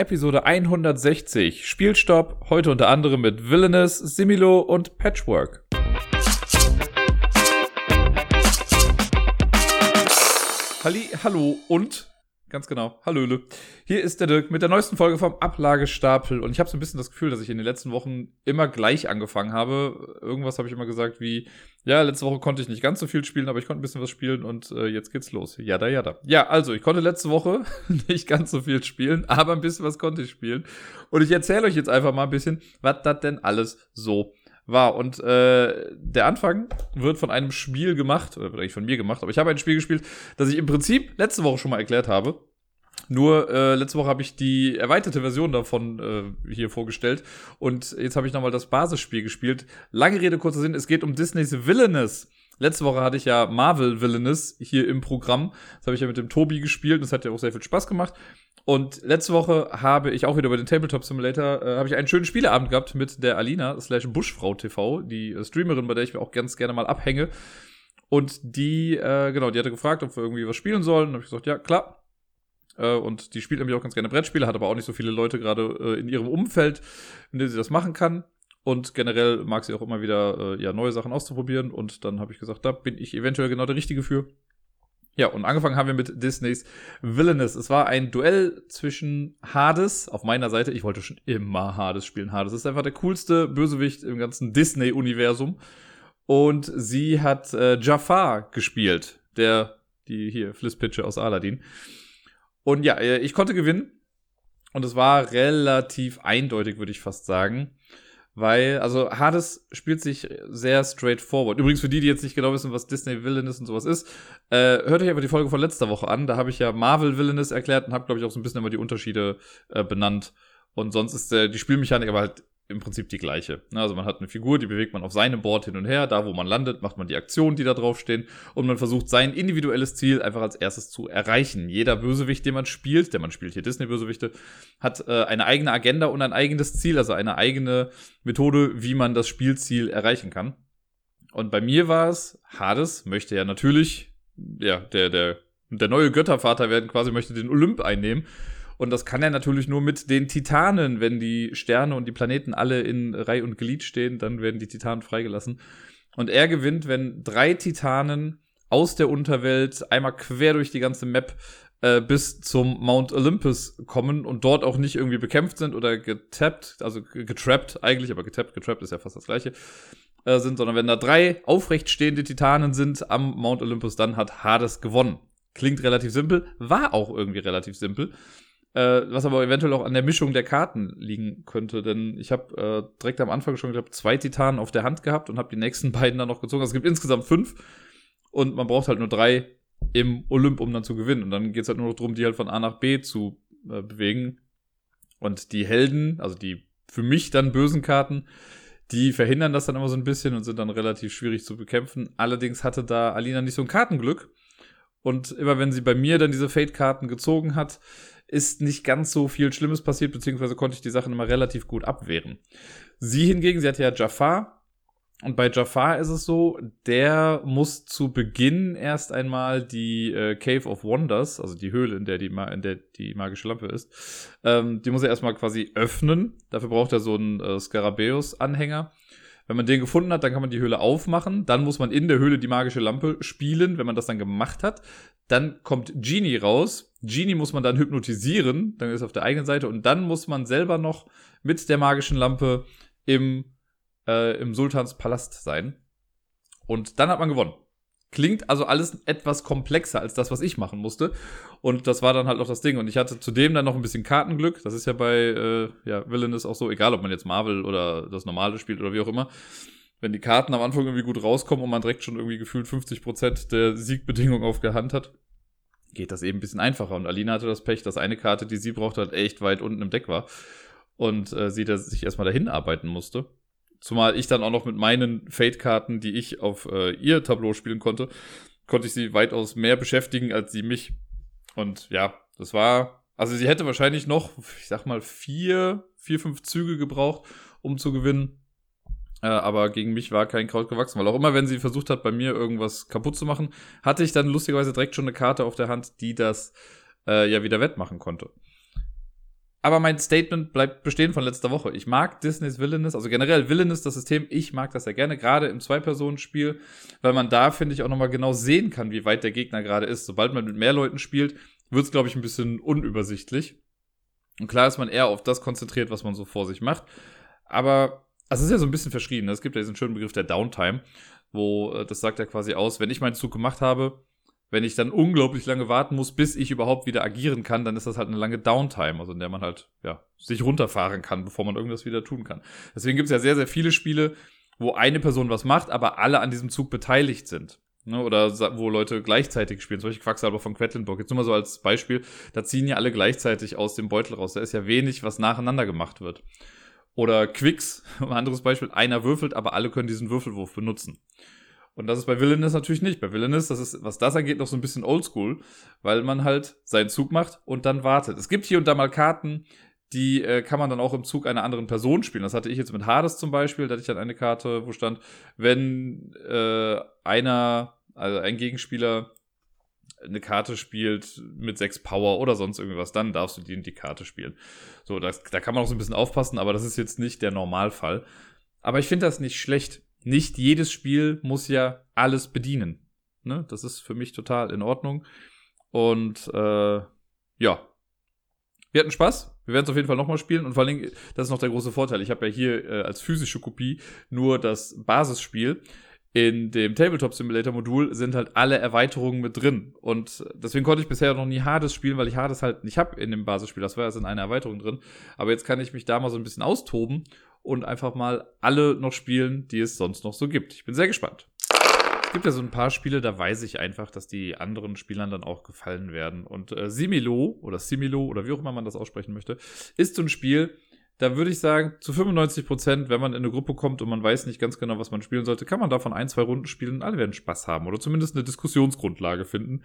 Episode 160. Spielstopp, heute unter anderem mit Villainous, Similo und Patchwork. Halli, hallo und Ganz genau. Hallöle. Hier ist der Dirk mit der neuesten Folge vom Ablagestapel. Und ich habe so ein bisschen das Gefühl, dass ich in den letzten Wochen immer gleich angefangen habe. Irgendwas habe ich immer gesagt wie, ja, letzte Woche konnte ich nicht ganz so viel spielen, aber ich konnte ein bisschen was spielen und äh, jetzt geht's los. Jada, jada. Ja, also, ich konnte letzte Woche nicht ganz so viel spielen, aber ein bisschen was konnte ich spielen. Und ich erzähle euch jetzt einfach mal ein bisschen, was das denn alles so war. Und äh, der Anfang wird von einem Spiel gemacht, oder wird eigentlich von mir gemacht, aber ich habe ein Spiel gespielt, das ich im Prinzip letzte Woche schon mal erklärt habe. Nur äh, letzte Woche habe ich die erweiterte Version davon äh, hier vorgestellt und jetzt habe ich nochmal das Basisspiel gespielt. Lange Rede, kurzer Sinn, es geht um Disneys Villainous. Letzte Woche hatte ich ja Marvel Villainous hier im Programm. Das habe ich ja mit dem Tobi gespielt. Das hat ja auch sehr viel Spaß gemacht. Und letzte Woche habe ich auch wieder bei den Tabletop Simulator, äh, habe ich einen schönen Spieleabend gehabt mit der Alina slash Buschfrau TV, die äh, Streamerin, bei der ich mir auch ganz gerne mal abhänge. Und die, äh, genau, die hatte gefragt, ob wir irgendwie was spielen sollen. Und habe ich gesagt, ja, klar. Äh, und die spielt nämlich auch ganz gerne Brettspiele, hat aber auch nicht so viele Leute gerade äh, in ihrem Umfeld, in dem sie das machen kann. Und generell mag sie auch immer wieder äh, ja, neue Sachen auszuprobieren. Und dann habe ich gesagt, da bin ich eventuell genau der Richtige für. Ja, und angefangen haben wir mit Disneys Villainous. Es war ein Duell zwischen Hades auf meiner Seite. Ich wollte schon immer Hades spielen. Hades ist einfach der coolste Bösewicht im ganzen Disney-Universum. Und sie hat äh, Jafar gespielt, der, die hier, Flisspitche aus Aladdin. Und ja, äh, ich konnte gewinnen. Und es war relativ eindeutig, würde ich fast sagen. Weil, also Hades spielt sich sehr straightforward. Übrigens für die, die jetzt nicht genau wissen, was Disney Villainous und sowas ist, äh, hört euch einfach die Folge von letzter Woche an. Da habe ich ja Marvel Villainous erklärt und habe, glaube ich, auch so ein bisschen immer die Unterschiede äh, benannt. Und sonst ist äh, die Spielmechanik aber halt im Prinzip die gleiche. Also man hat eine Figur, die bewegt man auf seinem Board hin und her. Da, wo man landet, macht man die Aktionen, die da draufstehen. Und man versucht sein individuelles Ziel einfach als erstes zu erreichen. Jeder Bösewicht, den man spielt, der man spielt hier Disney-Bösewichte, hat äh, eine eigene Agenda und ein eigenes Ziel, also eine eigene Methode, wie man das Spielziel erreichen kann. Und bei mir war es, Hades möchte ja natürlich, ja, der, der, der neue Göttervater werden, quasi möchte den Olymp einnehmen. Und das kann er natürlich nur mit den Titanen. Wenn die Sterne und die Planeten alle in Reihe und Glied stehen, dann werden die Titanen freigelassen. Und er gewinnt, wenn drei Titanen aus der Unterwelt einmal quer durch die ganze Map äh, bis zum Mount Olympus kommen und dort auch nicht irgendwie bekämpft sind oder getappt, also getrappt eigentlich, aber getappt, getrappt ist ja fast das gleiche, äh, sind, sondern wenn da drei aufrecht stehende Titanen sind am Mount Olympus, dann hat Hades gewonnen. Klingt relativ simpel, war auch irgendwie relativ simpel. Äh, was aber eventuell auch an der Mischung der Karten liegen könnte, denn ich habe äh, direkt am Anfang schon, glaube zwei Titanen auf der Hand gehabt und habe die nächsten beiden dann noch gezogen. Also es gibt insgesamt fünf und man braucht halt nur drei im Olymp, um dann zu gewinnen. Und dann geht es halt nur noch darum, die halt von A nach B zu äh, bewegen. Und die Helden, also die für mich dann bösen Karten, die verhindern das dann immer so ein bisschen und sind dann relativ schwierig zu bekämpfen. Allerdings hatte da Alina nicht so ein Kartenglück. Und immer wenn sie bei mir dann diese Fate-Karten gezogen hat, ist nicht ganz so viel Schlimmes passiert, beziehungsweise konnte ich die Sachen immer relativ gut abwehren. Sie hingegen, sie hatte ja Jafar. Und bei Jafar ist es so, der muss zu Beginn erst einmal die äh, Cave of Wonders, also die Höhle, in der die, in der die magische Lampe ist, ähm, die muss er erstmal quasi öffnen. Dafür braucht er so einen äh, Skarabäus-Anhänger. Wenn man den gefunden hat, dann kann man die Höhle aufmachen. Dann muss man in der Höhle die magische Lampe spielen. Wenn man das dann gemacht hat, dann kommt Genie raus. Genie muss man dann hypnotisieren, dann ist er auf der eigenen Seite und dann muss man selber noch mit der magischen Lampe im, äh, im Sultans Palast sein. Und dann hat man gewonnen. Klingt also alles etwas komplexer als das, was ich machen musste. Und das war dann halt auch das Ding. Und ich hatte zudem dann noch ein bisschen Kartenglück. Das ist ja bei äh, ja, Villainous auch so, egal ob man jetzt Marvel oder das normale spielt oder wie auch immer wenn die Karten am Anfang irgendwie gut rauskommen und man direkt schon irgendwie gefühlt 50% der Siegbedingungen auf der Hand hat, geht das eben ein bisschen einfacher. Und Alina hatte das Pech, dass eine Karte, die sie brauchte, halt echt weit unten im Deck war. Und äh, sie da sich erstmal dahin arbeiten musste. Zumal ich dann auch noch mit meinen Fate-Karten, die ich auf äh, ihr Tableau spielen konnte, konnte ich sie weitaus mehr beschäftigen als sie mich. Und ja, das war, also sie hätte wahrscheinlich noch, ich sag mal, vier, vier, fünf Züge gebraucht, um zu gewinnen. Äh, aber gegen mich war kein Kraut gewachsen, weil auch immer, wenn sie versucht hat, bei mir irgendwas kaputt zu machen, hatte ich dann lustigerweise direkt schon eine Karte auf der Hand, die das äh, ja wieder wettmachen konnte. Aber mein Statement bleibt bestehen von letzter Woche. Ich mag Disneys Villainous, also generell Villainous, das System, ich mag das ja gerne, gerade im Zwei-Personen-Spiel, weil man da, finde ich, auch nochmal genau sehen kann, wie weit der Gegner gerade ist. Sobald man mit mehr Leuten spielt, wird es, glaube ich, ein bisschen unübersichtlich. Und klar ist man eher auf das konzentriert, was man so vor sich macht. Aber also es ist ja so ein bisschen verschrien. Ne? Es gibt ja diesen schönen Begriff der Downtime, wo äh, das sagt ja quasi aus, wenn ich meinen Zug gemacht habe, wenn ich dann unglaublich lange warten muss, bis ich überhaupt wieder agieren kann, dann ist das halt eine lange Downtime, also in der man halt, ja, sich runterfahren kann, bevor man irgendwas wieder tun kann. Deswegen gibt es ja sehr, sehr viele Spiele, wo eine Person was macht, aber alle an diesem Zug beteiligt sind. Ne, oder wo Leute gleichzeitig spielen. Solche Quacksalber von Quedlinburg. Jetzt nur mal so als Beispiel. Da ziehen ja alle gleichzeitig aus dem Beutel raus. Da ist ja wenig, was nacheinander gemacht wird. Oder Quicks, ein anderes Beispiel. Einer würfelt, aber alle können diesen Würfelwurf benutzen. Und das ist bei Villainous natürlich nicht. Bei Villainous, das ist, was das angeht, noch so ein bisschen oldschool, weil man halt seinen Zug macht und dann wartet. Es gibt hier und da mal Karten, die äh, kann man dann auch im Zug einer anderen Person spielen. Das hatte ich jetzt mit Hades zum Beispiel. Da hatte ich dann eine Karte, wo stand, wenn äh, einer, also ein Gegenspieler eine Karte spielt mit sechs Power oder sonst irgendwas, dann darfst du die die Karte spielen. So, das, da kann man auch so ein bisschen aufpassen, aber das ist jetzt nicht der Normalfall. Aber ich finde das nicht schlecht nicht jedes Spiel muss ja alles bedienen. Ne? Das ist für mich total in Ordnung. Und äh, ja, wir hatten Spaß. Wir werden es auf jeden Fall nochmal spielen. Und vor allen Dingen, das ist noch der große Vorteil. Ich habe ja hier äh, als physische Kopie nur das Basisspiel. In dem Tabletop Simulator Modul sind halt alle Erweiterungen mit drin. Und deswegen konnte ich bisher noch nie Hades spielen, weil ich Hades halt nicht habe in dem Basisspiel. Das war ja in einer Erweiterung drin. Aber jetzt kann ich mich da mal so ein bisschen austoben und einfach mal alle noch spielen, die es sonst noch so gibt. Ich bin sehr gespannt. Es gibt ja so ein paar Spiele, da weiß ich einfach, dass die anderen Spielern dann auch gefallen werden. Und äh, Similo oder Similo oder wie auch immer man das aussprechen möchte, ist so ein Spiel, da würde ich sagen, zu 95 Prozent, wenn man in eine Gruppe kommt und man weiß nicht ganz genau, was man spielen sollte, kann man davon ein, zwei Runden spielen und alle werden Spaß haben oder zumindest eine Diskussionsgrundlage finden,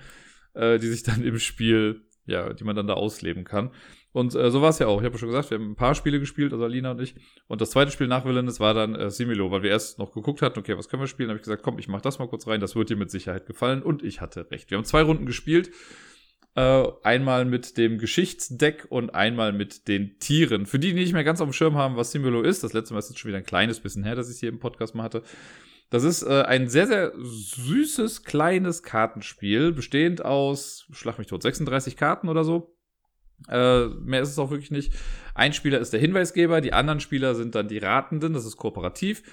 äh, die sich dann im Spiel, ja, die man dann da ausleben kann. Und äh, so war es ja auch. Ich habe schon gesagt, wir haben ein paar Spiele gespielt, also Alina und ich. Und das zweite Spiel nach Villainous war dann äh, Similo, weil wir erst noch geguckt hatten, okay, was können wir spielen? Habe ich gesagt, komm, ich mach das mal kurz rein, das wird dir mit Sicherheit gefallen. Und ich hatte recht. Wir haben zwei Runden gespielt. Äh, einmal mit dem Geschichtsdeck und einmal mit den Tieren. Für die, die nicht mehr ganz auf dem Schirm haben, was Similo ist, das letzte Mal ist jetzt schon wieder ein kleines bisschen her, dass ich hier im Podcast mal hatte. Das ist äh, ein sehr, sehr süßes, kleines Kartenspiel, bestehend aus, schlag mich tot, 36 Karten oder so äh, mehr ist es auch wirklich nicht. Ein Spieler ist der Hinweisgeber, die anderen Spieler sind dann die Ratenden, das ist kooperativ.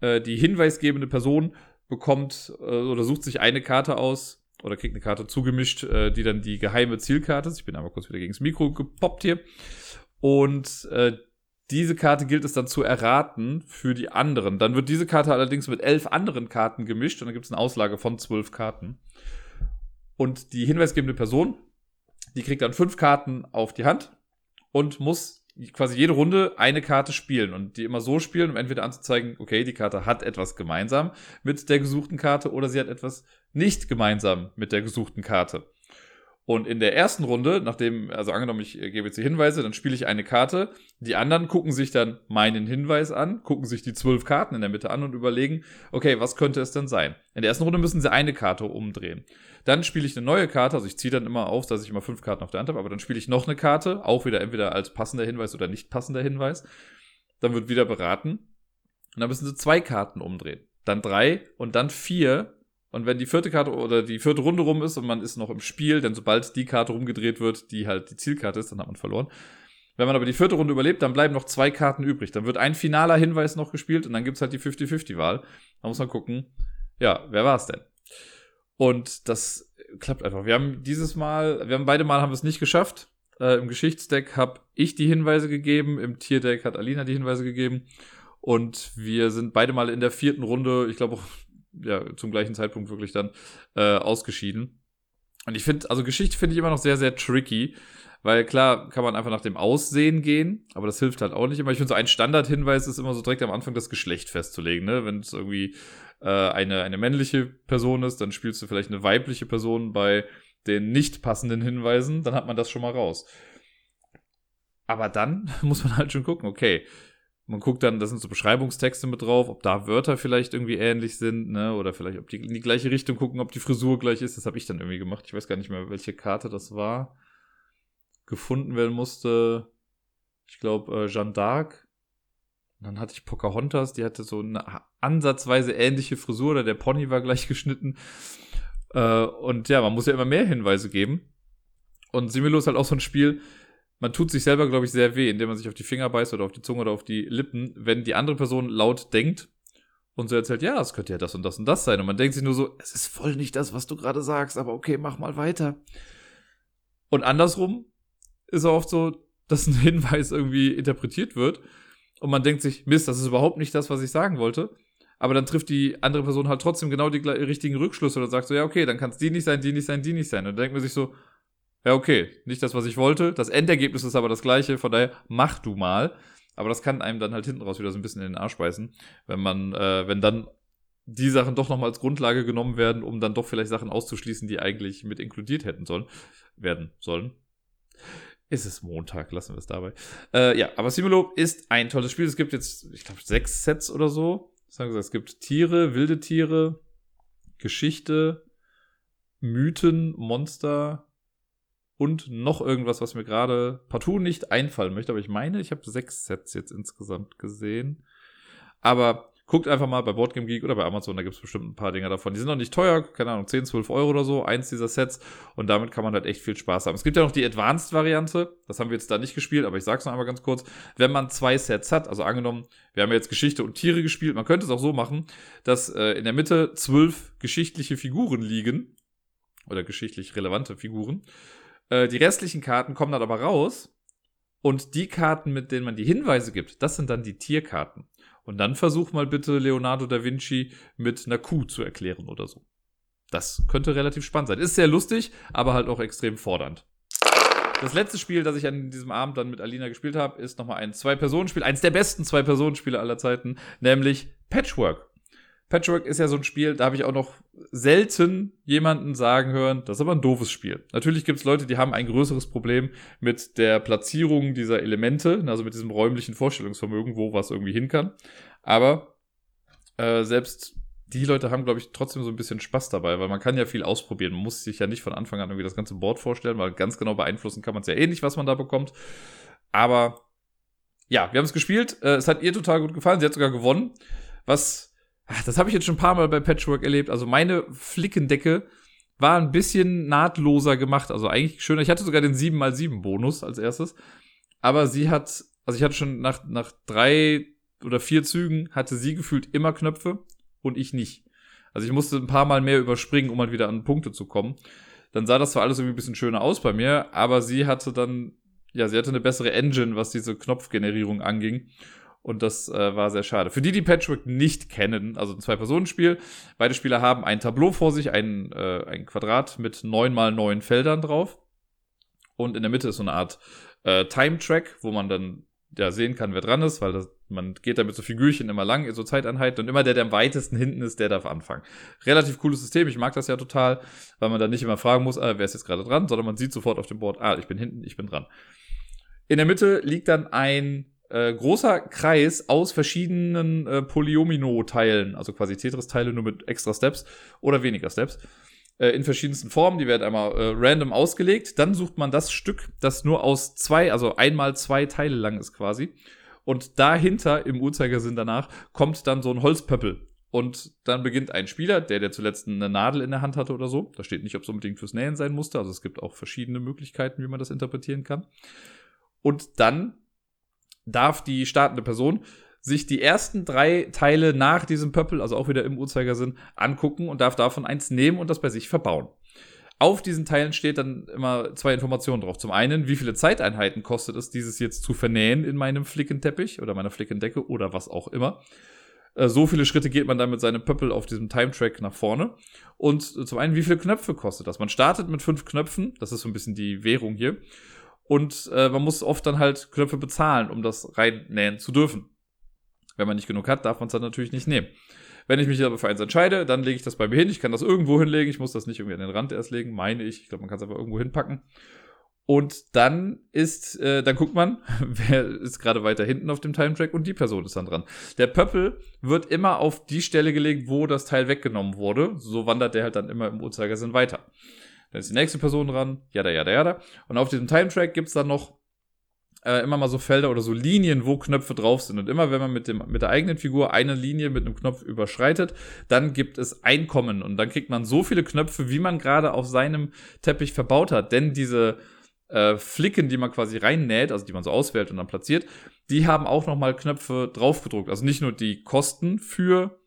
Äh, die hinweisgebende Person bekommt äh, oder sucht sich eine Karte aus oder kriegt eine Karte zugemischt, äh, die dann die geheime Zielkarte ist. Ich bin aber kurz wieder gegen das Mikro gepoppt hier. Und äh, diese Karte gilt es dann zu erraten für die anderen. Dann wird diese Karte allerdings mit elf anderen Karten gemischt und dann gibt es eine Auslage von zwölf Karten. Und die hinweisgebende Person die kriegt dann fünf Karten auf die Hand und muss quasi jede Runde eine Karte spielen und die immer so spielen, um entweder anzuzeigen, okay, die Karte hat etwas gemeinsam mit der gesuchten Karte oder sie hat etwas nicht gemeinsam mit der gesuchten Karte. Und in der ersten Runde, nachdem, also angenommen, ich gebe jetzt die Hinweise, dann spiele ich eine Karte. Die anderen gucken sich dann meinen Hinweis an, gucken sich die zwölf Karten in der Mitte an und überlegen, okay, was könnte es denn sein? In der ersten Runde müssen sie eine Karte umdrehen. Dann spiele ich eine neue Karte, also ich ziehe dann immer auf, dass ich immer fünf Karten auf der Hand habe, aber dann spiele ich noch eine Karte, auch wieder entweder als passender Hinweis oder nicht passender Hinweis. Dann wird wieder beraten. Und dann müssen sie zwei Karten umdrehen. Dann drei und dann vier und wenn die vierte Karte oder die vierte Runde rum ist und man ist noch im Spiel, denn sobald die Karte rumgedreht wird, die halt die Zielkarte ist, dann hat man verloren. Wenn man aber die vierte Runde überlebt, dann bleiben noch zwei Karten übrig. Dann wird ein finaler Hinweis noch gespielt und dann gibt's halt die 50-50-Wahl. Da muss man gucken, ja, wer war's denn? Und das klappt einfach. Wir haben dieses Mal, wir haben beide Mal haben wir es nicht geschafft. Äh, Im Geschichtsdeck habe ich die Hinweise gegeben, im Tierdeck hat Alina die Hinweise gegeben. Und wir sind beide mal in der vierten Runde, ich glaube auch ja, zum gleichen Zeitpunkt wirklich dann äh, ausgeschieden. Und ich finde, also Geschichte finde ich immer noch sehr, sehr tricky, weil klar kann man einfach nach dem Aussehen gehen, aber das hilft halt auch nicht immer. Ich finde so ein Standardhinweis ist immer so direkt am Anfang das Geschlecht festzulegen, ne? Wenn es irgendwie äh, eine, eine männliche Person ist, dann spielst du vielleicht eine weibliche Person bei den nicht passenden Hinweisen, dann hat man das schon mal raus. Aber dann muss man halt schon gucken, okay, man guckt dann, da sind so Beschreibungstexte mit drauf, ob da Wörter vielleicht irgendwie ähnlich sind, ne? Oder vielleicht, ob die in die gleiche Richtung gucken, ob die Frisur gleich ist. Das habe ich dann irgendwie gemacht. Ich weiß gar nicht mehr, welche Karte das war. Gefunden werden musste. ich glaube, äh, Jeanne d'Arc. Dann hatte ich Pocahontas, die hatte so eine ansatzweise ähnliche Frisur, oder der Pony war gleich geschnitten. Äh, und ja, man muss ja immer mehr Hinweise geben. Und Similo ist halt auch so ein Spiel, man tut sich selber, glaube ich, sehr weh, indem man sich auf die Finger beißt oder auf die Zunge oder auf die Lippen, wenn die andere Person laut denkt und so erzählt, ja, es könnte ja das und das und das sein. Und man denkt sich nur so, es ist voll nicht das, was du gerade sagst, aber okay, mach mal weiter. Und andersrum ist auch oft so, dass ein Hinweis irgendwie interpretiert wird und man denkt sich, Mist, das ist überhaupt nicht das, was ich sagen wollte. Aber dann trifft die andere Person halt trotzdem genau die richtigen Rückschlüsse oder sagt so, ja, okay, dann kann es die nicht sein, die nicht sein, die nicht sein. Und dann denkt man sich so, ja, okay, nicht das, was ich wollte. Das Endergebnis ist aber das gleiche, von daher mach du mal. Aber das kann einem dann halt hinten raus wieder so ein bisschen in den Arsch beißen, wenn man, äh, wenn dann die Sachen doch nochmal als Grundlage genommen werden, um dann doch vielleicht Sachen auszuschließen, die eigentlich mit inkludiert hätten sollen, werden sollen. Ist es Montag, lassen wir es dabei. Äh, ja, aber Simulo ist ein tolles Spiel. Es gibt jetzt, ich glaube, sechs Sets oder so. Sagen Sie, es gibt Tiere, wilde Tiere, Geschichte, Mythen, Monster, und noch irgendwas, was mir gerade partout nicht einfallen möchte. Aber ich meine, ich habe sechs Sets jetzt insgesamt gesehen. Aber guckt einfach mal bei Boardgame Geek oder bei Amazon, da gibt es bestimmt ein paar Dinger davon. Die sind noch nicht teuer, keine Ahnung, 10, 12 Euro oder so, eins dieser Sets. Und damit kann man halt echt viel Spaß haben. Es gibt ja noch die Advanced-Variante, das haben wir jetzt da nicht gespielt, aber ich sag's noch einmal ganz kurz. Wenn man zwei Sets hat, also angenommen, wir haben jetzt Geschichte und Tiere gespielt, man könnte es auch so machen, dass äh, in der Mitte zwölf geschichtliche Figuren liegen. Oder geschichtlich relevante Figuren. Äh, die restlichen Karten kommen dann aber raus. Und die Karten, mit denen man die Hinweise gibt, das sind dann die Tierkarten. Und dann versuch mal bitte Leonardo da Vinci mit einer Kuh zu erklären oder so. Das könnte relativ spannend sein. Ist sehr lustig, aber halt auch extrem fordernd. Das letzte Spiel, das ich an diesem Abend dann mit Alina gespielt habe, ist nochmal ein Zwei-Personen-Spiel. Eins der besten Zwei-Personen-Spiele aller Zeiten, nämlich Patchwork. Patchwork ist ja so ein Spiel, da habe ich auch noch selten jemanden sagen hören, das ist aber ein doofes Spiel. Natürlich gibt es Leute, die haben ein größeres Problem mit der Platzierung dieser Elemente, also mit diesem räumlichen Vorstellungsvermögen, wo was irgendwie hin kann. Aber äh, selbst die Leute haben, glaube ich, trotzdem so ein bisschen Spaß dabei, weil man kann ja viel ausprobieren. Man muss sich ja nicht von Anfang an irgendwie das ganze Board vorstellen, weil ganz genau beeinflussen kann man es ja eh nicht, was man da bekommt. Aber ja, wir haben es gespielt. Äh, es hat ihr total gut gefallen. Sie hat sogar gewonnen. Was das habe ich jetzt schon ein paar Mal bei Patchwork erlebt. Also meine Flickendecke war ein bisschen nahtloser gemacht. Also eigentlich schöner. Ich hatte sogar den 7x7 Bonus als erstes. Aber sie hat, also ich hatte schon nach, nach drei oder vier Zügen hatte sie gefühlt immer Knöpfe und ich nicht. Also ich musste ein paar Mal mehr überspringen, um halt wieder an Punkte zu kommen. Dann sah das zwar alles irgendwie ein bisschen schöner aus bei mir, aber sie hatte dann, ja, sie hatte eine bessere Engine, was diese Knopfgenerierung anging. Und das äh, war sehr schade. Für die, die Patchwork nicht kennen, also ein Zwei-Personen-Spiel, beide Spieler haben ein Tableau vor sich, ein, äh, ein Quadrat mit neun mal neun Feldern drauf. Und in der Mitte ist so eine Art äh, Time-Track, wo man dann ja sehen kann, wer dran ist, weil das, man geht da mit so Figürchen immer lang so Zeiteinheiten und immer der, der am weitesten hinten ist, der darf anfangen. Relativ cooles System, ich mag das ja total, weil man dann nicht immer fragen muss, ah, wer ist jetzt gerade dran, sondern man sieht sofort auf dem Board, ah, ich bin hinten, ich bin dran. In der Mitte liegt dann ein äh, großer Kreis aus verschiedenen äh, Polyomino-Teilen, also quasi Tetris-Teile nur mit extra Steps oder weniger Steps, äh, in verschiedensten Formen. Die werden einmal äh, random ausgelegt. Dann sucht man das Stück, das nur aus zwei, also einmal zwei Teile lang ist quasi. Und dahinter, im Uhrzeigersinn danach, kommt dann so ein Holzpöppel. Und dann beginnt ein Spieler, der, der zuletzt eine Nadel in der Hand hatte oder so. Da steht nicht, ob es unbedingt fürs Nähen sein musste. Also es gibt auch verschiedene Möglichkeiten, wie man das interpretieren kann. Und dann darf die startende Person sich die ersten drei Teile nach diesem Pöppel, also auch wieder im Uhrzeigersinn, angucken und darf davon eins nehmen und das bei sich verbauen. Auf diesen Teilen steht dann immer zwei Informationen drauf. Zum einen, wie viele Zeiteinheiten kostet es, dieses jetzt zu vernähen in meinem Flickenteppich oder meiner Flickendecke oder was auch immer. Äh, so viele Schritte geht man dann mit seinem Pöppel auf diesem Time-Track nach vorne. Und zum einen, wie viele Knöpfe kostet das? Man startet mit fünf Knöpfen, das ist so ein bisschen die Währung hier. Und äh, man muss oft dann halt Knöpfe bezahlen, um das reinnähen zu dürfen. Wenn man nicht genug hat, darf man es dann natürlich nicht nehmen. Wenn ich mich aber für eins entscheide, dann lege ich das bei mir hin. Ich kann das irgendwo hinlegen. Ich muss das nicht irgendwie an den Rand erst legen, meine ich. Ich glaube, man kann es einfach irgendwo hinpacken. Und dann ist, äh, dann guckt man, wer ist gerade weiter hinten auf dem Time Track und die Person ist dann dran. Der Pöppel wird immer auf die Stelle gelegt, wo das Teil weggenommen wurde. So wandert der halt dann immer im Uhrzeigersinn weiter. Dann ist die nächste Person dran, jada, jada, jada. Und auf diesem Time-Track gibt es dann noch äh, immer mal so Felder oder so Linien, wo Knöpfe drauf sind. Und immer wenn man mit, dem, mit der eigenen Figur eine Linie mit einem Knopf überschreitet, dann gibt es Einkommen. Und dann kriegt man so viele Knöpfe, wie man gerade auf seinem Teppich verbaut hat. Denn diese äh, Flicken, die man quasi reinnäht, also die man so auswählt und dann platziert, die haben auch nochmal Knöpfe draufgedruckt. Also nicht nur die Kosten für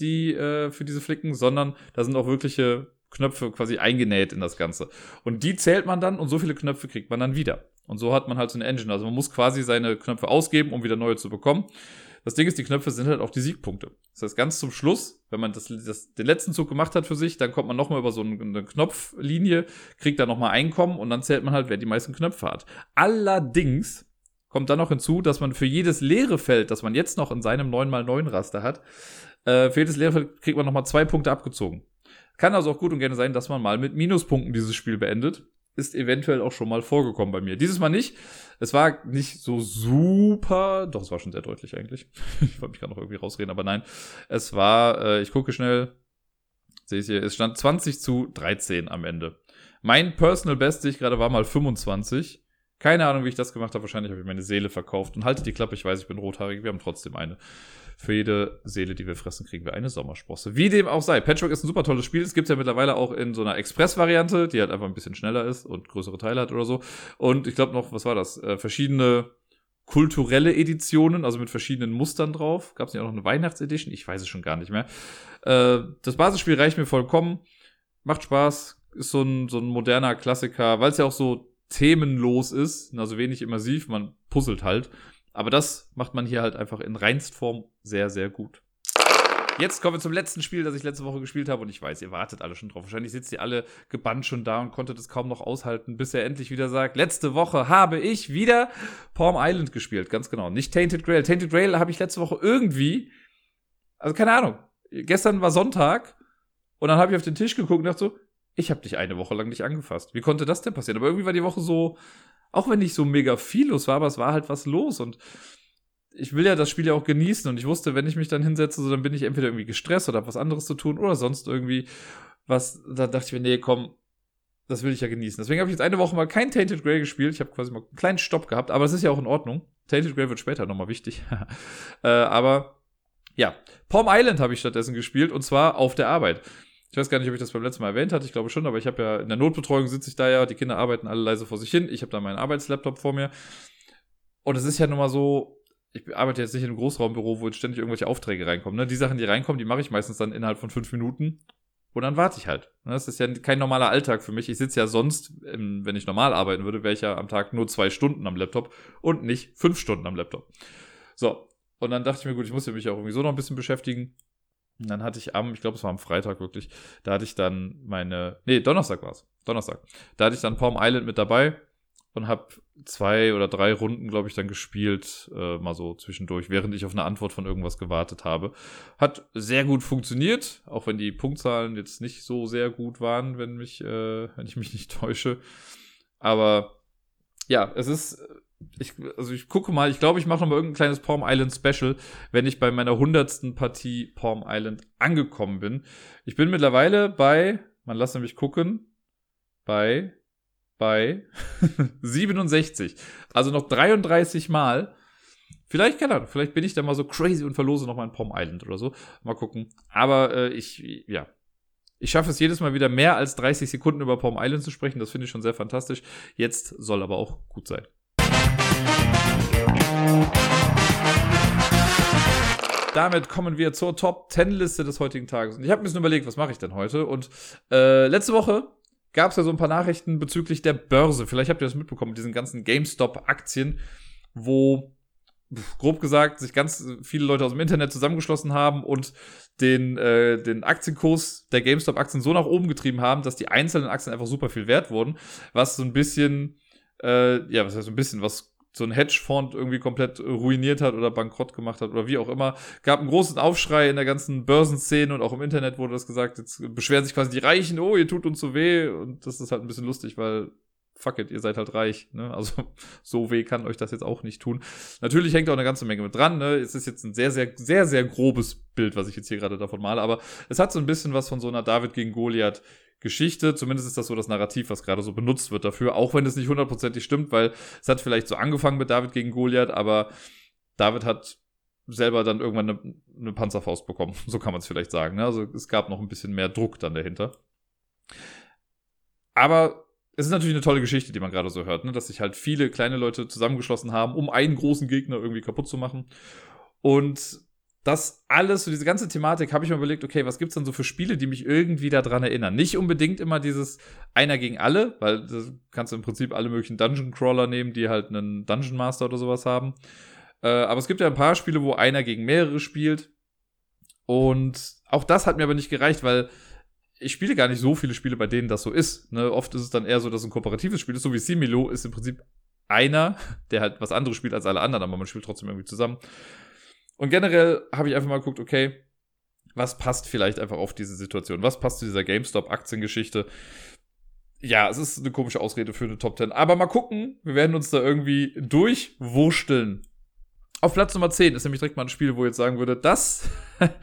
die, äh, für diese Flicken, sondern da sind auch wirkliche Knöpfe quasi eingenäht in das Ganze. Und die zählt man dann und so viele Knöpfe kriegt man dann wieder. Und so hat man halt so eine Engine. Also man muss quasi seine Knöpfe ausgeben, um wieder neue zu bekommen. Das Ding ist, die Knöpfe sind halt auch die Siegpunkte. Das heißt, ganz zum Schluss, wenn man das, das, den letzten Zug gemacht hat für sich, dann kommt man nochmal über so eine, Knopflinie, kriegt da nochmal Einkommen und dann zählt man halt, wer die meisten Knöpfe hat. Allerdings kommt dann noch hinzu, dass man für jedes leere Feld, das man jetzt noch in seinem 9x9 Raster hat, äh, für jedes leere Feld kriegt man nochmal zwei Punkte abgezogen. Kann also auch gut und gerne sein, dass man mal mit Minuspunkten dieses Spiel beendet. Ist eventuell auch schon mal vorgekommen bei mir. Dieses Mal nicht. Es war nicht so super. Doch, es war schon sehr deutlich eigentlich. ich wollte mich gerade noch irgendwie rausreden, aber nein. Es war, äh, ich gucke schnell. Sehe ich hier, es stand 20 zu 13 am Ende. Mein Personal Best, ich gerade war mal 25. Keine Ahnung, wie ich das gemacht habe. Wahrscheinlich habe ich meine Seele verkauft. Und halte die Klappe, ich weiß, ich bin rothaarig. Wir haben trotzdem eine. Für jede Seele, die wir fressen, kriegen wir eine Sommersprosse. Wie dem auch sei. Patchwork ist ein super tolles Spiel. Es gibt ja mittlerweile auch in so einer Express-Variante, die halt einfach ein bisschen schneller ist und größere Teile hat oder so. Und ich glaube noch, was war das? Äh, verschiedene kulturelle Editionen, also mit verschiedenen Mustern drauf. Gab es ja auch noch eine Weihnachtsedition? Ich weiß es schon gar nicht mehr. Äh, das Basisspiel reicht mir vollkommen. Macht Spaß. Ist so ein, so ein moderner Klassiker, weil es ja auch so themenlos ist, also wenig immersiv, man puzzelt halt. Aber das macht man hier halt einfach in Reinstform sehr, sehr gut. Jetzt kommen wir zum letzten Spiel, das ich letzte Woche gespielt habe. Und ich weiß, ihr wartet alle schon drauf. Wahrscheinlich sitzt ihr alle gebannt schon da und konntet es kaum noch aushalten, bis er endlich wieder sagt, letzte Woche habe ich wieder Palm Island gespielt. Ganz genau. Nicht Tainted Grail. Tainted Grail habe ich letzte Woche irgendwie, also keine Ahnung. Gestern war Sonntag und dann habe ich auf den Tisch geguckt und dachte so, ich habe dich eine Woche lang nicht angefasst. Wie konnte das denn passieren? Aber irgendwie war die Woche so, auch wenn nicht so mega viel los war, aber es war halt was los und ich will ja das Spiel ja auch genießen und ich wusste, wenn ich mich dann hinsetze, so dann bin ich entweder irgendwie gestresst oder habe was anderes zu tun oder sonst irgendwie was, da dachte ich mir, nee, komm, das will ich ja genießen. Deswegen habe ich jetzt eine Woche mal kein Tainted Grey gespielt. Ich habe quasi mal einen kleinen Stopp gehabt, aber es ist ja auch in Ordnung. Tainted Grey wird später nochmal wichtig. äh, aber ja, Palm Island habe ich stattdessen gespielt und zwar auf der Arbeit. Ich weiß gar nicht, ob ich das beim letzten Mal erwähnt hatte. Ich glaube schon, aber ich habe ja in der Notbetreuung sitze ich da ja. Die Kinder arbeiten alle leise vor sich hin. Ich habe da meinen Arbeitslaptop vor mir. Und es ist ja nun mal so, ich arbeite jetzt nicht in einem Großraumbüro, wo jetzt ständig irgendwelche Aufträge reinkommen. Ne? Die Sachen, die reinkommen, die mache ich meistens dann innerhalb von fünf Minuten. Und dann warte ich halt. Ne? Das ist ja kein normaler Alltag für mich. Ich sitze ja sonst, wenn ich normal arbeiten würde, wäre ich ja am Tag nur zwei Stunden am Laptop und nicht fünf Stunden am Laptop. So. Und dann dachte ich mir, gut, ich muss ja mich auch irgendwie so noch ein bisschen beschäftigen. Und dann hatte ich am, ich glaube, es war am Freitag wirklich, da hatte ich dann meine, nee, Donnerstag war es, Donnerstag. Da hatte ich dann Palm Island mit dabei und habe zwei oder drei Runden, glaube ich, dann gespielt, äh, mal so zwischendurch, während ich auf eine Antwort von irgendwas gewartet habe. Hat sehr gut funktioniert, auch wenn die Punktzahlen jetzt nicht so sehr gut waren, wenn mich, äh, wenn ich mich nicht täusche. Aber ja, es ist ich, also ich gucke mal, ich glaube, ich mache noch mal irgendein kleines Palm Island Special, wenn ich bei meiner hundertsten Partie Palm Island angekommen bin. Ich bin mittlerweile bei, man lasse mich gucken, bei, bei 67. Also noch 33 Mal. Vielleicht, keine Ahnung, vielleicht bin ich da mal so crazy und verlose noch mal ein Palm Island oder so. Mal gucken. Aber äh, ich, ja, ich schaffe es jedes Mal wieder mehr als 30 Sekunden über Palm Island zu sprechen. Das finde ich schon sehr fantastisch. Jetzt soll aber auch gut sein. Damit kommen wir zur Top 10 Liste des heutigen Tages. Und ich habe mir bisschen überlegt, was mache ich denn heute? Und äh, letzte Woche gab es ja so ein paar Nachrichten bezüglich der Börse. Vielleicht habt ihr das mitbekommen, diesen ganzen GameStop-Aktien, wo grob gesagt sich ganz viele Leute aus dem Internet zusammengeschlossen haben und den, äh, den Aktienkurs der GameStop-Aktien so nach oben getrieben haben, dass die einzelnen Aktien einfach super viel wert wurden, was so ein bisschen, äh, ja, was heißt so ein bisschen, was so ein Hedgefonds irgendwie komplett ruiniert hat oder bankrott gemacht hat oder wie auch immer. Gab einen großen Aufschrei in der ganzen Börsenszene und auch im Internet wurde das gesagt. Jetzt beschweren sich quasi die Reichen, oh, ihr tut uns so weh. Und das ist halt ein bisschen lustig, weil fuck it, ihr seid halt reich. Ne? Also so weh kann euch das jetzt auch nicht tun. Natürlich hängt auch eine ganze Menge mit dran. Ne? Es ist jetzt ein sehr, sehr, sehr, sehr grobes Bild, was ich jetzt hier gerade davon male. Aber es hat so ein bisschen was von so einer David gegen Goliath Geschichte. Zumindest ist das so das Narrativ, was gerade so benutzt wird dafür, auch wenn es nicht hundertprozentig stimmt, weil es hat vielleicht so angefangen mit David gegen Goliath, aber David hat selber dann irgendwann eine, eine Panzerfaust bekommen. So kann man es vielleicht sagen. Ne? Also es gab noch ein bisschen mehr Druck dann dahinter. Aber es ist natürlich eine tolle Geschichte, die man gerade so hört, ne? dass sich halt viele kleine Leute zusammengeschlossen haben, um einen großen Gegner irgendwie kaputt zu machen. Und das alles, so diese ganze Thematik, habe ich mir überlegt, okay, was gibt es denn so für Spiele, die mich irgendwie daran erinnern? Nicht unbedingt immer dieses einer gegen alle, weil du kannst im Prinzip alle möglichen Dungeon Crawler nehmen, die halt einen Dungeon Master oder sowas haben. Äh, aber es gibt ja ein paar Spiele, wo einer gegen mehrere spielt. Und auch das hat mir aber nicht gereicht, weil ich spiele gar nicht so viele Spiele, bei denen das so ist. Ne? Oft ist es dann eher so, dass ein kooperatives Spiel ist, so wie Similo ist im Prinzip einer, der halt was anderes spielt als alle anderen, aber man spielt trotzdem irgendwie zusammen. Und generell habe ich einfach mal geguckt, okay, was passt vielleicht einfach auf diese Situation? Was passt zu dieser GameStop-Aktiengeschichte? Ja, es ist eine komische Ausrede für eine Top 10. Aber mal gucken, wir werden uns da irgendwie durchwurschteln. Auf Platz Nummer 10 ist nämlich direkt mal ein Spiel, wo ich jetzt sagen würde, das hätte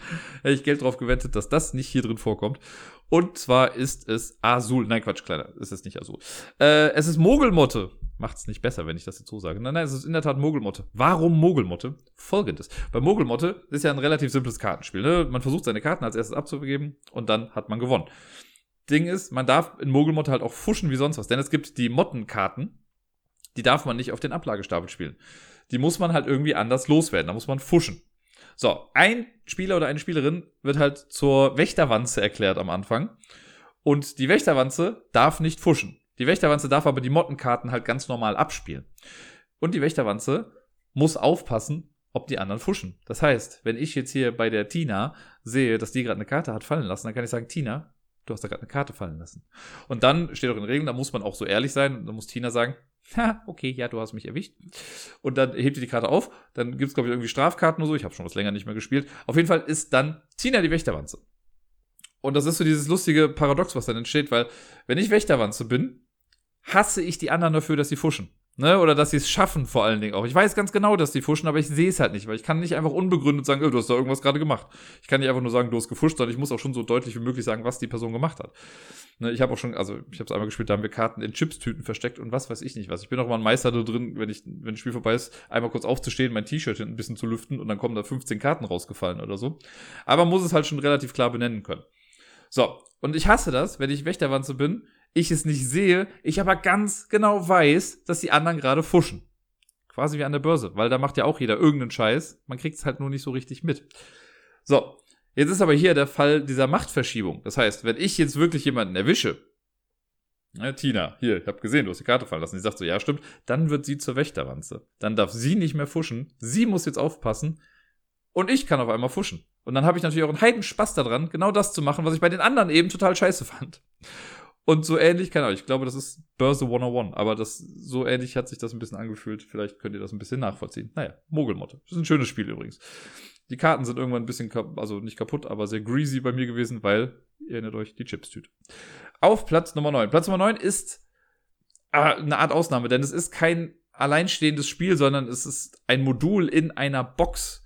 ich Geld drauf gewettet, dass das nicht hier drin vorkommt. Und zwar ist es Azul. Nein, Quatsch, kleiner. Es ist nicht Azul. Äh, es ist Mogelmotte. Macht's nicht besser, wenn ich das jetzt so sage. Nein, nein, es ist in der Tat Mogelmotte. Warum Mogelmotte? Folgendes. Bei Mogelmotte ist ja ein relativ simples Kartenspiel. Ne? Man versucht seine Karten als erstes abzugeben und dann hat man gewonnen. Ding ist, man darf in Mogelmotte halt auch fuschen wie sonst was. Denn es gibt die Mottenkarten. Die darf man nicht auf den Ablagestapel spielen. Die muss man halt irgendwie anders loswerden. Da muss man fuschen. So, ein Spieler oder eine Spielerin wird halt zur Wächterwanze erklärt am Anfang. Und die Wächterwanze darf nicht fuschen. Die Wächterwanze darf aber die Mottenkarten halt ganz normal abspielen. Und die Wächterwanze muss aufpassen, ob die anderen fuschen. Das heißt, wenn ich jetzt hier bei der Tina sehe, dass die gerade eine Karte hat fallen lassen, dann kann ich sagen, Tina, du hast da gerade eine Karte fallen lassen. Und dann steht auch in Regeln, da muss man auch so ehrlich sein, da muss Tina sagen, ha, okay, ja, du hast mich erwischt. Und dann hebt ihr die Karte auf. Dann gibt es, glaube ich, irgendwie Strafkarten oder so. Ich habe schon was länger nicht mehr gespielt. Auf jeden Fall ist dann Tina die Wächterwanze. Und das ist so dieses lustige Paradox, was dann entsteht, weil wenn ich Wächterwanze bin, hasse ich die anderen dafür, dass sie fuschen. Ne? Oder dass sie es schaffen, vor allen Dingen auch. Ich weiß ganz genau, dass die fuschen, aber ich sehe es halt nicht, weil ich kann nicht einfach unbegründet sagen, oh, du hast da irgendwas gerade gemacht. Ich kann nicht einfach nur sagen, du hast gefuscht, sondern ich muss auch schon so deutlich wie möglich sagen, was die Person gemacht hat. Ne? Ich habe auch schon, also ich habe es einmal gespielt, da haben wir Karten in Chipstüten versteckt und was weiß ich nicht was. Ich bin auch mal ein Meister da drin, wenn ich, wenn das Spiel vorbei ist, einmal kurz aufzustehen, mein T-Shirt ein bisschen zu lüften und dann kommen da 15 Karten rausgefallen oder so. Aber man muss es halt schon relativ klar benennen können. So, und ich hasse das, wenn ich Wächterwanze bin, ich es nicht sehe, ich aber ganz genau weiß, dass die anderen gerade fuschen. Quasi wie an der Börse, weil da macht ja auch jeder irgendeinen Scheiß. Man kriegt es halt nur nicht so richtig mit. So, jetzt ist aber hier der Fall dieser Machtverschiebung. Das heißt, wenn ich jetzt wirklich jemanden erwische, ja, Tina, hier, ich habe gesehen, du hast die Karte fallen lassen. Die sagt so, ja, stimmt. Dann wird sie zur Wächterwanze. Dann darf sie nicht mehr fuschen. Sie muss jetzt aufpassen. Und ich kann auf einmal fuschen. Und dann habe ich natürlich auch einen heiden Spaß daran, genau das zu machen, was ich bei den anderen eben total scheiße fand. Und so ähnlich, keine Ahnung, ich glaube, das ist Börse 101, aber das, so ähnlich hat sich das ein bisschen angefühlt. Vielleicht könnt ihr das ein bisschen nachvollziehen. Naja, Mogelmotte. Das ist ein schönes Spiel übrigens. Die Karten sind irgendwann ein bisschen, also nicht kaputt, aber sehr greasy bei mir gewesen, weil, ihr erinnert euch, die Chips-Tüte. Auf Platz Nummer 9. Platz Nummer 9 ist äh, eine Art Ausnahme, denn es ist kein alleinstehendes Spiel, sondern es ist ein Modul in einer Box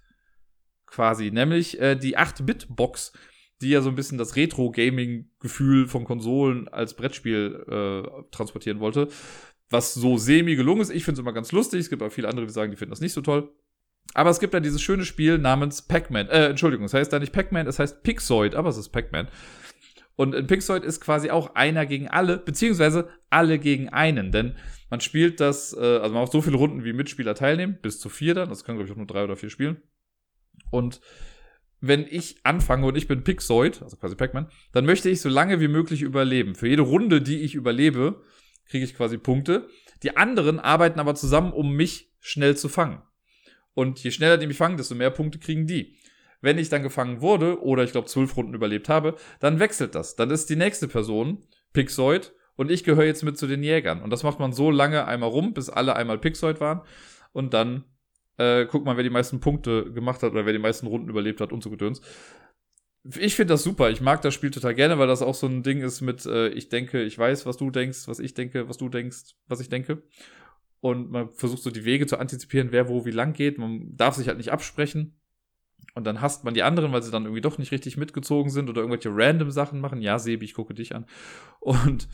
quasi, nämlich äh, die 8-Bit-Box die ja so ein bisschen das Retro-Gaming-Gefühl von Konsolen als Brettspiel äh, transportieren wollte. Was so semi gelungen ist. Ich finde es immer ganz lustig. Es gibt auch viele andere, die sagen, die finden das nicht so toll. Aber es gibt da dieses schöne Spiel namens Pac-Man. Äh, Entschuldigung, es heißt da nicht Pac-Man, es heißt Pixoid, aber es ist Pac-Man. Und in Pixoid ist quasi auch einer gegen alle, beziehungsweise alle gegen einen. Denn man spielt das, äh, also man macht so viele Runden, wie Mitspieler teilnehmen, bis zu vier dann. Das können, glaube ich, auch nur drei oder vier spielen. Und wenn ich anfange und ich bin Pixoid, also quasi Pac-Man, dann möchte ich so lange wie möglich überleben. Für jede Runde, die ich überlebe, kriege ich quasi Punkte. Die anderen arbeiten aber zusammen, um mich schnell zu fangen. Und je schneller die mich fangen, desto mehr Punkte kriegen die. Wenn ich dann gefangen wurde oder ich glaube zwölf Runden überlebt habe, dann wechselt das. Dann ist die nächste Person Pixoid und ich gehöre jetzt mit zu den Jägern. Und das macht man so lange einmal rum, bis alle einmal Pixoid waren. Und dann äh, guck mal, wer die meisten Punkte gemacht hat oder wer die meisten Runden überlebt hat und so gedöns. Ich finde das super. Ich mag das Spiel total gerne, weil das auch so ein Ding ist mit, äh, ich denke, ich weiß, was du denkst, was ich denke, was du denkst, was ich denke. Und man versucht so die Wege zu antizipieren, wer wo wie lang geht. Man darf sich halt nicht absprechen. Und dann hasst man die anderen, weil sie dann irgendwie doch nicht richtig mitgezogen sind oder irgendwelche random Sachen machen. Ja, Sebi, ich gucke dich an. Und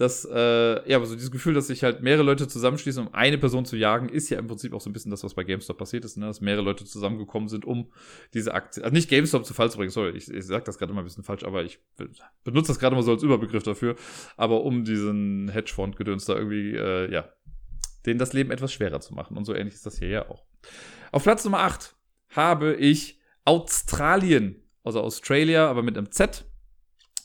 das, äh, ja, aber so dieses Gefühl, dass sich halt mehrere Leute zusammenschließen, um eine Person zu jagen, ist ja im Prinzip auch so ein bisschen das, was bei GameStop passiert ist, ne? dass mehrere Leute zusammengekommen sind, um diese Aktie, also nicht GameStop zu Fall zu bringen, sorry, ich, ich sag das gerade immer ein bisschen falsch, aber ich benutze das gerade mal so als Überbegriff dafür, aber um diesen Hedgefonds-Gedöns da irgendwie, äh, ja, denen das Leben etwas schwerer zu machen. Und so ähnlich ist das hier ja auch. Auf Platz Nummer 8 habe ich Australien, also Australia, aber mit einem Z.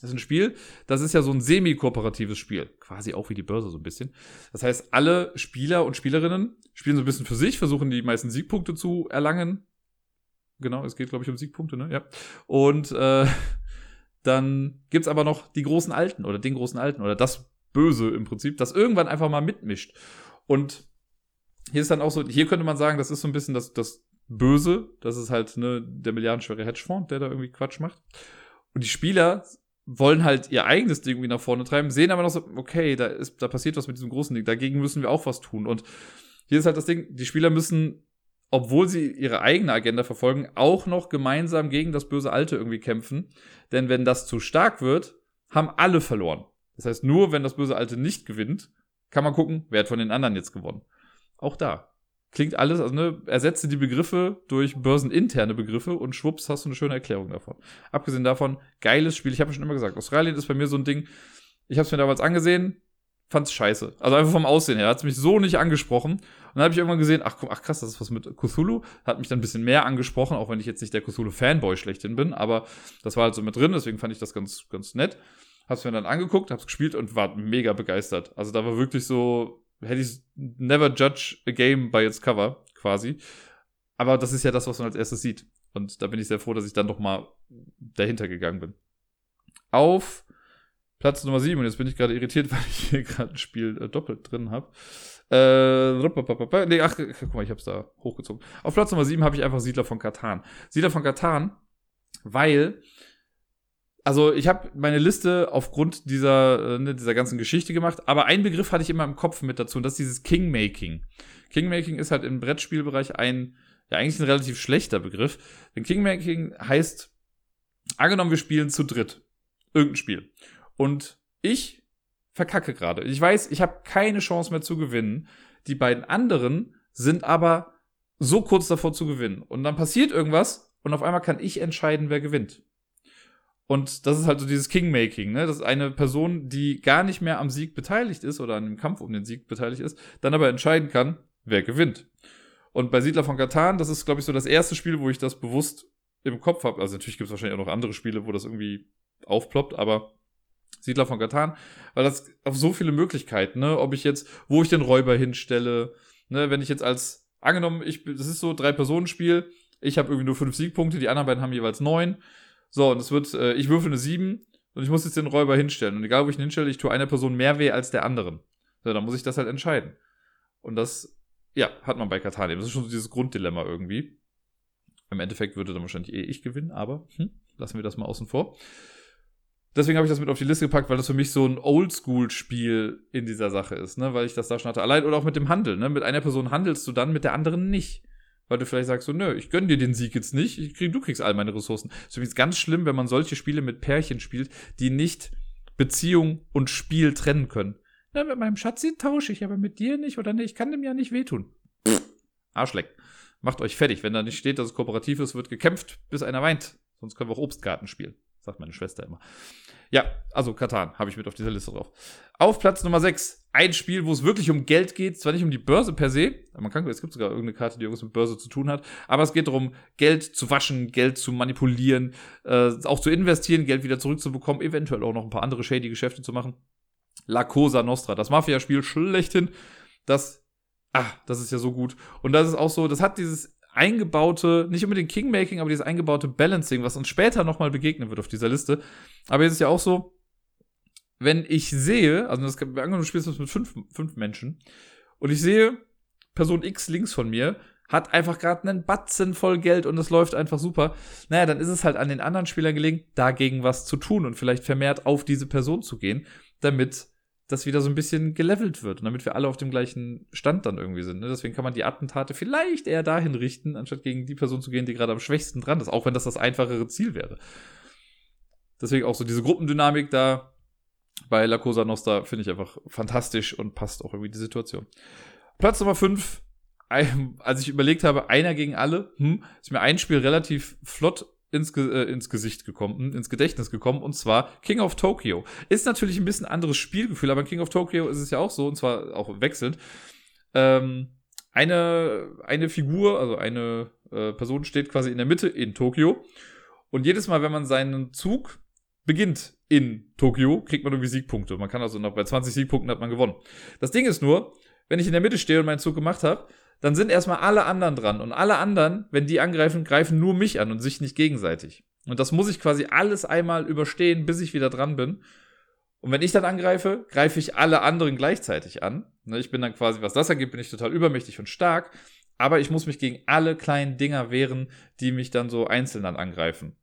Das ist ein Spiel, das ist ja so ein semi-kooperatives Spiel. Quasi auch wie die Börse so ein bisschen. Das heißt, alle Spieler und Spielerinnen spielen so ein bisschen für sich, versuchen die meisten Siegpunkte zu erlangen. Genau, es geht, glaube ich, um Siegpunkte, ne? Ja. Und äh, dann gibt's aber noch die großen Alten oder den großen Alten oder das Böse im Prinzip, das irgendwann einfach mal mitmischt. Und hier ist dann auch so, hier könnte man sagen, das ist so ein bisschen das, das Böse. Das ist halt ne, der milliardenschwere Hedgefonds, der da irgendwie Quatsch macht. Und die Spieler wollen halt ihr eigenes Ding irgendwie nach vorne treiben, sehen aber noch so, okay, da ist, da passiert was mit diesem großen Ding, dagegen müssen wir auch was tun. Und hier ist halt das Ding, die Spieler müssen, obwohl sie ihre eigene Agenda verfolgen, auch noch gemeinsam gegen das böse Alte irgendwie kämpfen. Denn wenn das zu stark wird, haben alle verloren. Das heißt, nur wenn das böse Alte nicht gewinnt, kann man gucken, wer hat von den anderen jetzt gewonnen. Auch da. Klingt alles, also ne, ersetze die Begriffe durch börseninterne Begriffe und schwupps hast du eine schöne Erklärung davon. Abgesehen davon, geiles Spiel. Ich habe schon immer gesagt, Australien ist bei mir so ein Ding. Ich habe es mir damals angesehen, fand's scheiße. Also einfach vom Aussehen her. Hat es mich so nicht angesprochen. Und dann habe ich irgendwann gesehen, ach, ach krass, das ist was mit Cthulhu. Hat mich dann ein bisschen mehr angesprochen, auch wenn ich jetzt nicht der Cthulhu-Fanboy schlechthin bin. Aber das war halt so mit drin, deswegen fand ich das ganz, ganz nett. Hab's mir dann angeguckt, hab's gespielt und war mega begeistert. Also da war wirklich so, hätte ich never judge a game by its cover, quasi. Aber das ist ja das, was man als erstes sieht. Und da bin ich sehr froh, dass ich dann doch mal dahinter gegangen bin. Auf Platz Nummer 7, und jetzt bin ich gerade irritiert, weil ich hier gerade ein Spiel äh, doppelt drin habe. Äh, nee, ach, guck mal, ich hab's da hochgezogen. Auf Platz Nummer 7 habe ich einfach Siedler von Katan. Siedler von Katan, weil also ich habe meine Liste aufgrund dieser, äh, ne, dieser ganzen Geschichte gemacht, aber ein Begriff hatte ich immer im Kopf mit dazu, und das ist dieses Kingmaking. Kingmaking ist halt im Brettspielbereich ein, ja eigentlich ein relativ schlechter Begriff. Denn Kingmaking heißt, angenommen, wir spielen zu dritt. Irgendein Spiel. Und ich verkacke gerade. Ich weiß, ich habe keine Chance mehr zu gewinnen. Die beiden anderen sind aber so kurz davor zu gewinnen. Und dann passiert irgendwas und auf einmal kann ich entscheiden, wer gewinnt. Und das ist halt so dieses Kingmaking, ne? Das ist eine Person, die gar nicht mehr am Sieg beteiligt ist oder an dem Kampf um den Sieg beteiligt ist, dann aber entscheiden kann, wer gewinnt. Und bei Siedler von Katan, das ist, glaube ich, so das erste Spiel, wo ich das bewusst im Kopf habe. Also natürlich gibt es wahrscheinlich auch noch andere Spiele, wo das irgendwie aufploppt, aber Siedler von Katan, weil das auf so viele Möglichkeiten, ne? Ob ich jetzt, wo ich den Räuber hinstelle, ne? Wenn ich jetzt als, angenommen, ich, das ist so Drei-Personen-Spiel, ich habe irgendwie nur fünf Siegpunkte, die anderen beiden haben jeweils neun so, und es wird, äh, ich würfel eine 7 und ich muss jetzt den Räuber hinstellen. Und egal, wo ich ihn hinstelle, ich tue einer Person mehr weh als der anderen. So, dann muss ich das halt entscheiden. Und das, ja, hat man bei Katan Das ist schon so dieses Grunddilemma irgendwie. Im Endeffekt würde dann wahrscheinlich eh ich gewinnen, aber hm, lassen wir das mal außen vor. Deswegen habe ich das mit auf die Liste gepackt, weil das für mich so ein Oldschool-Spiel in dieser Sache ist, ne? Weil ich das da schon hatte. Allein oder auch mit dem Handel, ne? Mit einer Person handelst du dann, mit der anderen nicht weil du vielleicht sagst so, nö, ich gönn dir den Sieg jetzt nicht, ich krieg, du kriegst all meine Ressourcen. Das ist übrigens ganz schlimm, wenn man solche Spiele mit Pärchen spielt, die nicht Beziehung und Spiel trennen können. Na, mit meinem Schatzi tausche ich, aber mit dir nicht oder nee, ich kann dem ja nicht wehtun. Pff, Arschleck. Macht euch fertig. Wenn da nicht steht, dass es kooperativ ist, wird gekämpft, bis einer weint. Sonst können wir auch Obstgarten spielen. Sagt meine Schwester immer. Ja, also Katan habe ich mit auf dieser Liste drauf. Auf Platz Nummer 6, ein Spiel, wo es wirklich um Geld geht, zwar nicht um die Börse per se, man kann, es gibt sogar irgendeine Karte, die irgendwas mit Börse zu tun hat, aber es geht darum, Geld zu waschen, Geld zu manipulieren, äh, auch zu investieren, Geld wieder zurückzubekommen, eventuell auch noch ein paar andere shady Geschäfte zu machen. La Cosa Nostra, das Mafia-Spiel schlechthin, das, ah, das ist ja so gut. Und das ist auch so, das hat dieses eingebaute, nicht unbedingt Kingmaking, aber dieses eingebaute Balancing, was uns später nochmal begegnen wird auf dieser Liste. Aber jetzt ist ja auch so, wenn ich sehe, also das angenommen, du spielst das mit fünf, fünf Menschen und ich sehe, Person X links von mir hat einfach gerade einen Batzen voll Geld und es läuft einfach super. Naja, dann ist es halt an den anderen Spielern gelegen, dagegen was zu tun und vielleicht vermehrt auf diese Person zu gehen, damit das wieder so ein bisschen gelevelt wird und damit wir alle auf dem gleichen Stand dann irgendwie sind. Ne? Deswegen kann man die Attentate vielleicht eher dahin richten, anstatt gegen die Person zu gehen, die gerade am schwächsten dran ist, auch wenn das das einfachere Ziel wäre. Deswegen auch so diese Gruppendynamik da bei La Cosa Nostra finde ich einfach fantastisch und passt auch irgendwie die Situation. Platz Nummer 5, als ich überlegt habe, einer gegen alle, hm, ist mir ein Spiel relativ flott ins, äh, ins Gesicht gekommen, hm, ins Gedächtnis gekommen, und zwar King of Tokyo. Ist natürlich ein bisschen anderes Spielgefühl, aber King of Tokyo ist es ja auch so, und zwar auch wechselnd. Ähm, eine, eine Figur, also eine äh, Person steht quasi in der Mitte in Tokio. Und jedes Mal, wenn man seinen Zug beginnt in Tokio, kriegt man irgendwie Siegpunkte. Man kann also noch bei 20 Siegpunkten hat man gewonnen. Das Ding ist nur, wenn ich in der Mitte stehe und meinen Zug gemacht habe, dann sind erstmal alle anderen dran. Und alle anderen, wenn die angreifen, greifen nur mich an und sich nicht gegenseitig. Und das muss ich quasi alles einmal überstehen, bis ich wieder dran bin. Und wenn ich dann angreife, greife ich alle anderen gleichzeitig an. Ne, ich bin dann quasi, was das angeht, bin ich total übermächtig und stark. Aber ich muss mich gegen alle kleinen Dinger wehren, die mich dann so einzeln dann angreifen.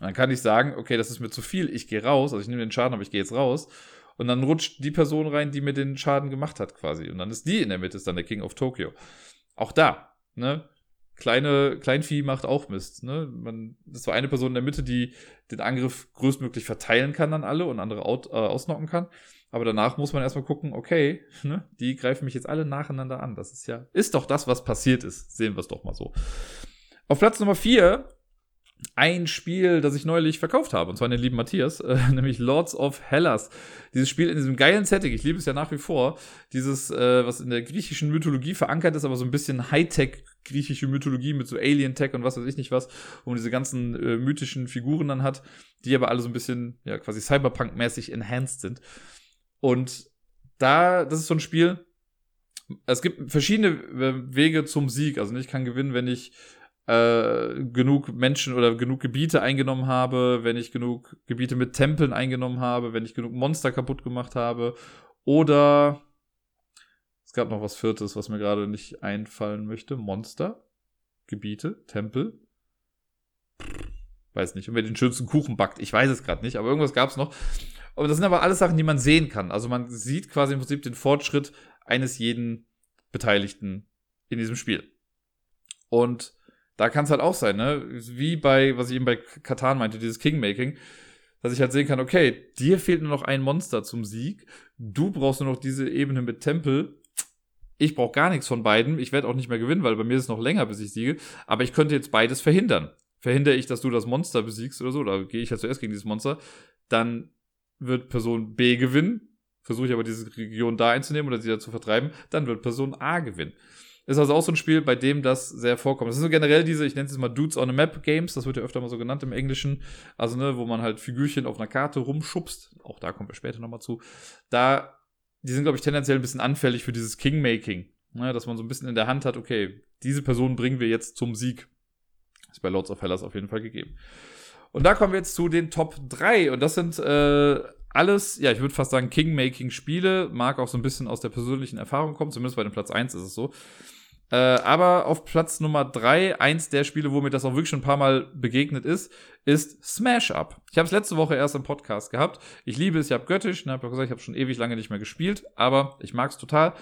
dann kann ich sagen, okay, das ist mir zu viel, ich gehe raus, also ich nehme den Schaden, aber ich gehe jetzt raus. Und dann rutscht die Person rein, die mir den Schaden gemacht hat, quasi. Und dann ist die in der Mitte, ist dann der King of Tokyo. Auch da, ne? Kleine, Kleinvieh macht auch Mist, ne? Man, das war eine Person in der Mitte, die den Angriff größtmöglich verteilen kann an alle und andere out, äh, ausnocken kann. Aber danach muss man erstmal gucken, okay, ne, die greifen mich jetzt alle nacheinander an. Das ist ja, ist doch das, was passiert ist. Sehen wir es doch mal so. Auf Platz Nummer vier ein Spiel, das ich neulich verkauft habe, und zwar an den lieben Matthias, äh, nämlich Lords of Hellas. Dieses Spiel in diesem geilen Setting, ich liebe es ja nach wie vor, dieses, äh, was in der griechischen Mythologie verankert ist, aber so ein bisschen Hightech griechische Mythologie mit so Alien-Tech und was weiß ich nicht was, wo man diese ganzen äh, mythischen Figuren dann hat, die aber alle so ein bisschen, ja, quasi Cyberpunk-mäßig enhanced sind. Und da, das ist so ein Spiel, es gibt verschiedene äh, Wege zum Sieg. Also ich kann gewinnen, wenn ich äh, genug Menschen oder genug Gebiete eingenommen habe, wenn ich genug Gebiete mit Tempeln eingenommen habe, wenn ich genug Monster kaputt gemacht habe. Oder es gab noch was Viertes, was mir gerade nicht einfallen möchte. Monster, Gebiete, Tempel. Weiß nicht. Und wer den schönsten Kuchen backt. Ich weiß es gerade nicht, aber irgendwas gab es noch. Und das sind aber alles Sachen, die man sehen kann. Also man sieht quasi im Prinzip den Fortschritt eines jeden Beteiligten in diesem Spiel. Und da kann es halt auch sein, ne? Wie bei, was ich eben bei Katan meinte, dieses Kingmaking, dass ich halt sehen kann, okay, dir fehlt nur noch ein Monster zum Sieg. Du brauchst nur noch diese Ebene mit Tempel. Ich brauche gar nichts von beiden. Ich werde auch nicht mehr gewinnen, weil bei mir ist es noch länger, bis ich siege. Aber ich könnte jetzt beides verhindern. Verhindere ich, dass du das Monster besiegst oder so, oder gehe ich halt zuerst gegen dieses Monster, dann wird Person B gewinnen. Versuche ich aber diese Region da einzunehmen oder sie da zu vertreiben, dann wird Person A gewinnen. Ist also auch so ein Spiel, bei dem das sehr vorkommt. Das sind so generell diese, ich nenne es mal Dudes on a Map Games, das wird ja öfter mal so genannt im Englischen. Also, ne, wo man halt Figürchen auf einer Karte rumschubst. Auch da kommen wir später nochmal zu. Da, die sind, glaube ich, tendenziell ein bisschen anfällig für dieses Kingmaking. Ne, dass man so ein bisschen in der Hand hat, okay, diese Person bringen wir jetzt zum Sieg. Ist bei Lords of Hellas auf jeden Fall gegeben. Und da kommen wir jetzt zu den Top 3. Und das sind äh, alles, ja, ich würde fast sagen, Kingmaking-Spiele. Mag auch so ein bisschen aus der persönlichen Erfahrung kommen. Zumindest bei dem Platz 1 ist es so. Äh, aber auf Platz Nummer 3, eins der Spiele, wo mir das auch wirklich schon ein paar Mal begegnet ist, ist Smash Up. Ich habe es letzte Woche erst im Podcast gehabt. Ich liebe es, ich habe göttisch, ne, hab gesagt, ich habe schon ewig lange nicht mehr gespielt, aber ich mag es total.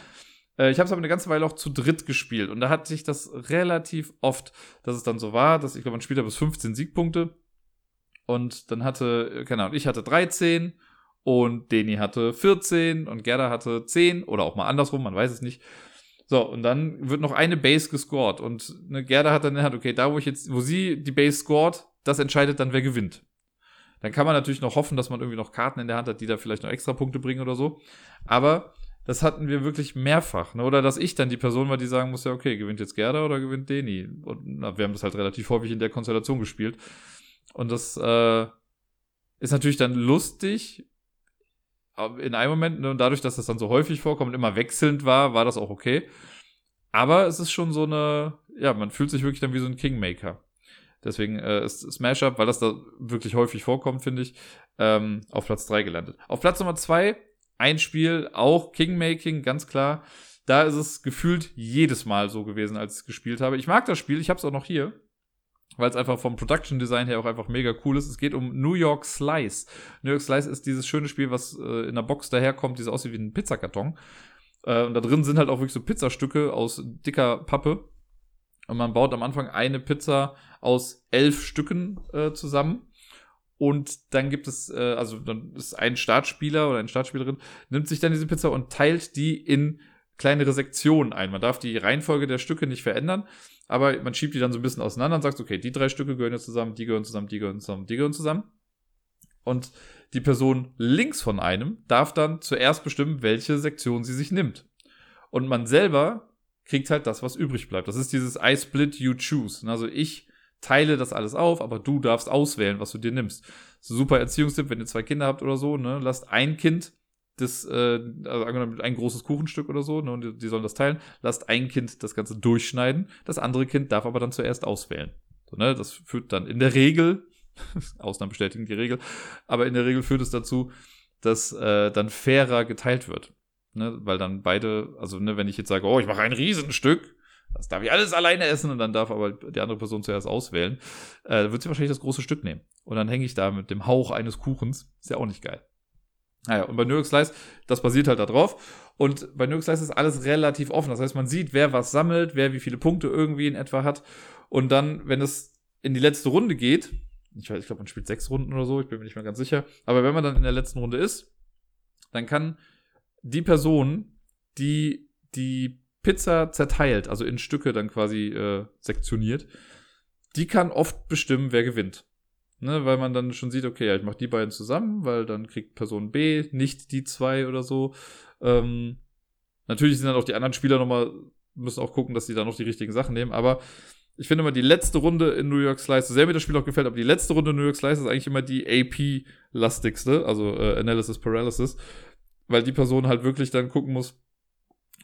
Äh, ich habe es aber eine ganze Weile auch zu dritt gespielt und da hatte ich das relativ oft, dass es dann so war, dass ich glaube, man spielt da bis 15 Siegpunkte und dann hatte, keine Ahnung, ich hatte 13 und Deni hatte 14 und Gerda hatte 10 oder auch mal andersrum, man weiß es nicht. So, und dann wird noch eine Base gescored. Und eine Gerda hat dann halt, okay, da wo ich jetzt, wo sie die Base scored, das entscheidet dann, wer gewinnt. Dann kann man natürlich noch hoffen, dass man irgendwie noch Karten in der Hand hat, die da vielleicht noch extra Punkte bringen oder so. Aber das hatten wir wirklich mehrfach. Ne? Oder dass ich dann die Person war, die sagen muss, ja, okay, gewinnt jetzt Gerda oder gewinnt Deni? Und na, wir haben das halt relativ häufig in der Konstellation gespielt. Und das äh, ist natürlich dann lustig, in einem Moment, ne, und dadurch, dass das dann so häufig vorkommt immer wechselnd war, war das auch okay. Aber es ist schon so eine, ja, man fühlt sich wirklich dann wie so ein Kingmaker. Deswegen äh, ist Smash Up, weil das da wirklich häufig vorkommt, finde ich, ähm, auf Platz 3 gelandet. Auf Platz Nummer 2, ein Spiel, auch Kingmaking, ganz klar. Da ist es gefühlt jedes Mal so gewesen, als ich es gespielt habe. Ich mag das Spiel, ich habe es auch noch hier. Weil es einfach vom Production Design her auch einfach mega cool ist. Es geht um New York Slice. New York Slice ist dieses schöne Spiel, was äh, in der Box daherkommt, die so aussieht wie ein Pizzakarton. Äh, und da drin sind halt auch wirklich so Pizzastücke aus dicker Pappe. Und man baut am Anfang eine Pizza aus elf Stücken äh, zusammen. Und dann gibt es, äh, also dann ist ein Startspieler oder eine Startspielerin, nimmt sich dann diese Pizza und teilt die in kleinere Sektionen ein. Man darf die Reihenfolge der Stücke nicht verändern, aber man schiebt die dann so ein bisschen auseinander und sagt, okay, die drei Stücke gehören jetzt zusammen, die gehören zusammen, die gehören zusammen, die gehören zusammen. Und die Person links von einem darf dann zuerst bestimmen, welche Sektion sie sich nimmt. Und man selber kriegt halt das, was übrig bleibt. Das ist dieses I split, you choose. Also ich teile das alles auf, aber du darfst auswählen, was du dir nimmst. Super Erziehungstipp, wenn ihr zwei Kinder habt oder so, ne, lasst ein Kind das, äh, also angenommen ein großes Kuchenstück oder so, ne, und die, die sollen das teilen, lasst ein Kind das Ganze durchschneiden, das andere Kind darf aber dann zuerst auswählen. So, ne, das führt dann in der Regel, Ausnahmen bestätigen die Regel, aber in der Regel führt es dazu, dass äh, dann fairer geteilt wird. Ne, weil dann beide, also ne, wenn ich jetzt sage, oh, ich mache ein Riesenstück, das darf ich alles alleine essen und dann darf aber die andere Person zuerst auswählen, äh, wird sie wahrscheinlich das große Stück nehmen. Und dann hänge ich da mit dem Hauch eines Kuchens. Ist ja auch nicht geil. Naja, und bei Slice, das basiert halt da drauf. Und bei Slice ist alles relativ offen. Das heißt, man sieht, wer was sammelt, wer wie viele Punkte irgendwie in etwa hat. Und dann, wenn es in die letzte Runde geht, ich, ich glaube, man spielt sechs Runden oder so, ich bin mir nicht mehr ganz sicher. Aber wenn man dann in der letzten Runde ist, dann kann die Person, die die Pizza zerteilt, also in Stücke dann quasi äh, sektioniert, die kann oft bestimmen, wer gewinnt. Ne, weil man dann schon sieht, okay, ja, ich mache die beiden zusammen, weil dann kriegt Person B nicht die zwei oder so. Ähm, natürlich sind dann auch die anderen Spieler nochmal, müssen auch gucken, dass sie da noch die richtigen Sachen nehmen, aber ich finde immer die letzte Runde in New York Slice, sehr mir das Spiel auch gefällt, aber die letzte Runde in New York Slice ist eigentlich immer die AP-lastigste, also äh, Analysis Paralysis, weil die Person halt wirklich dann gucken muss,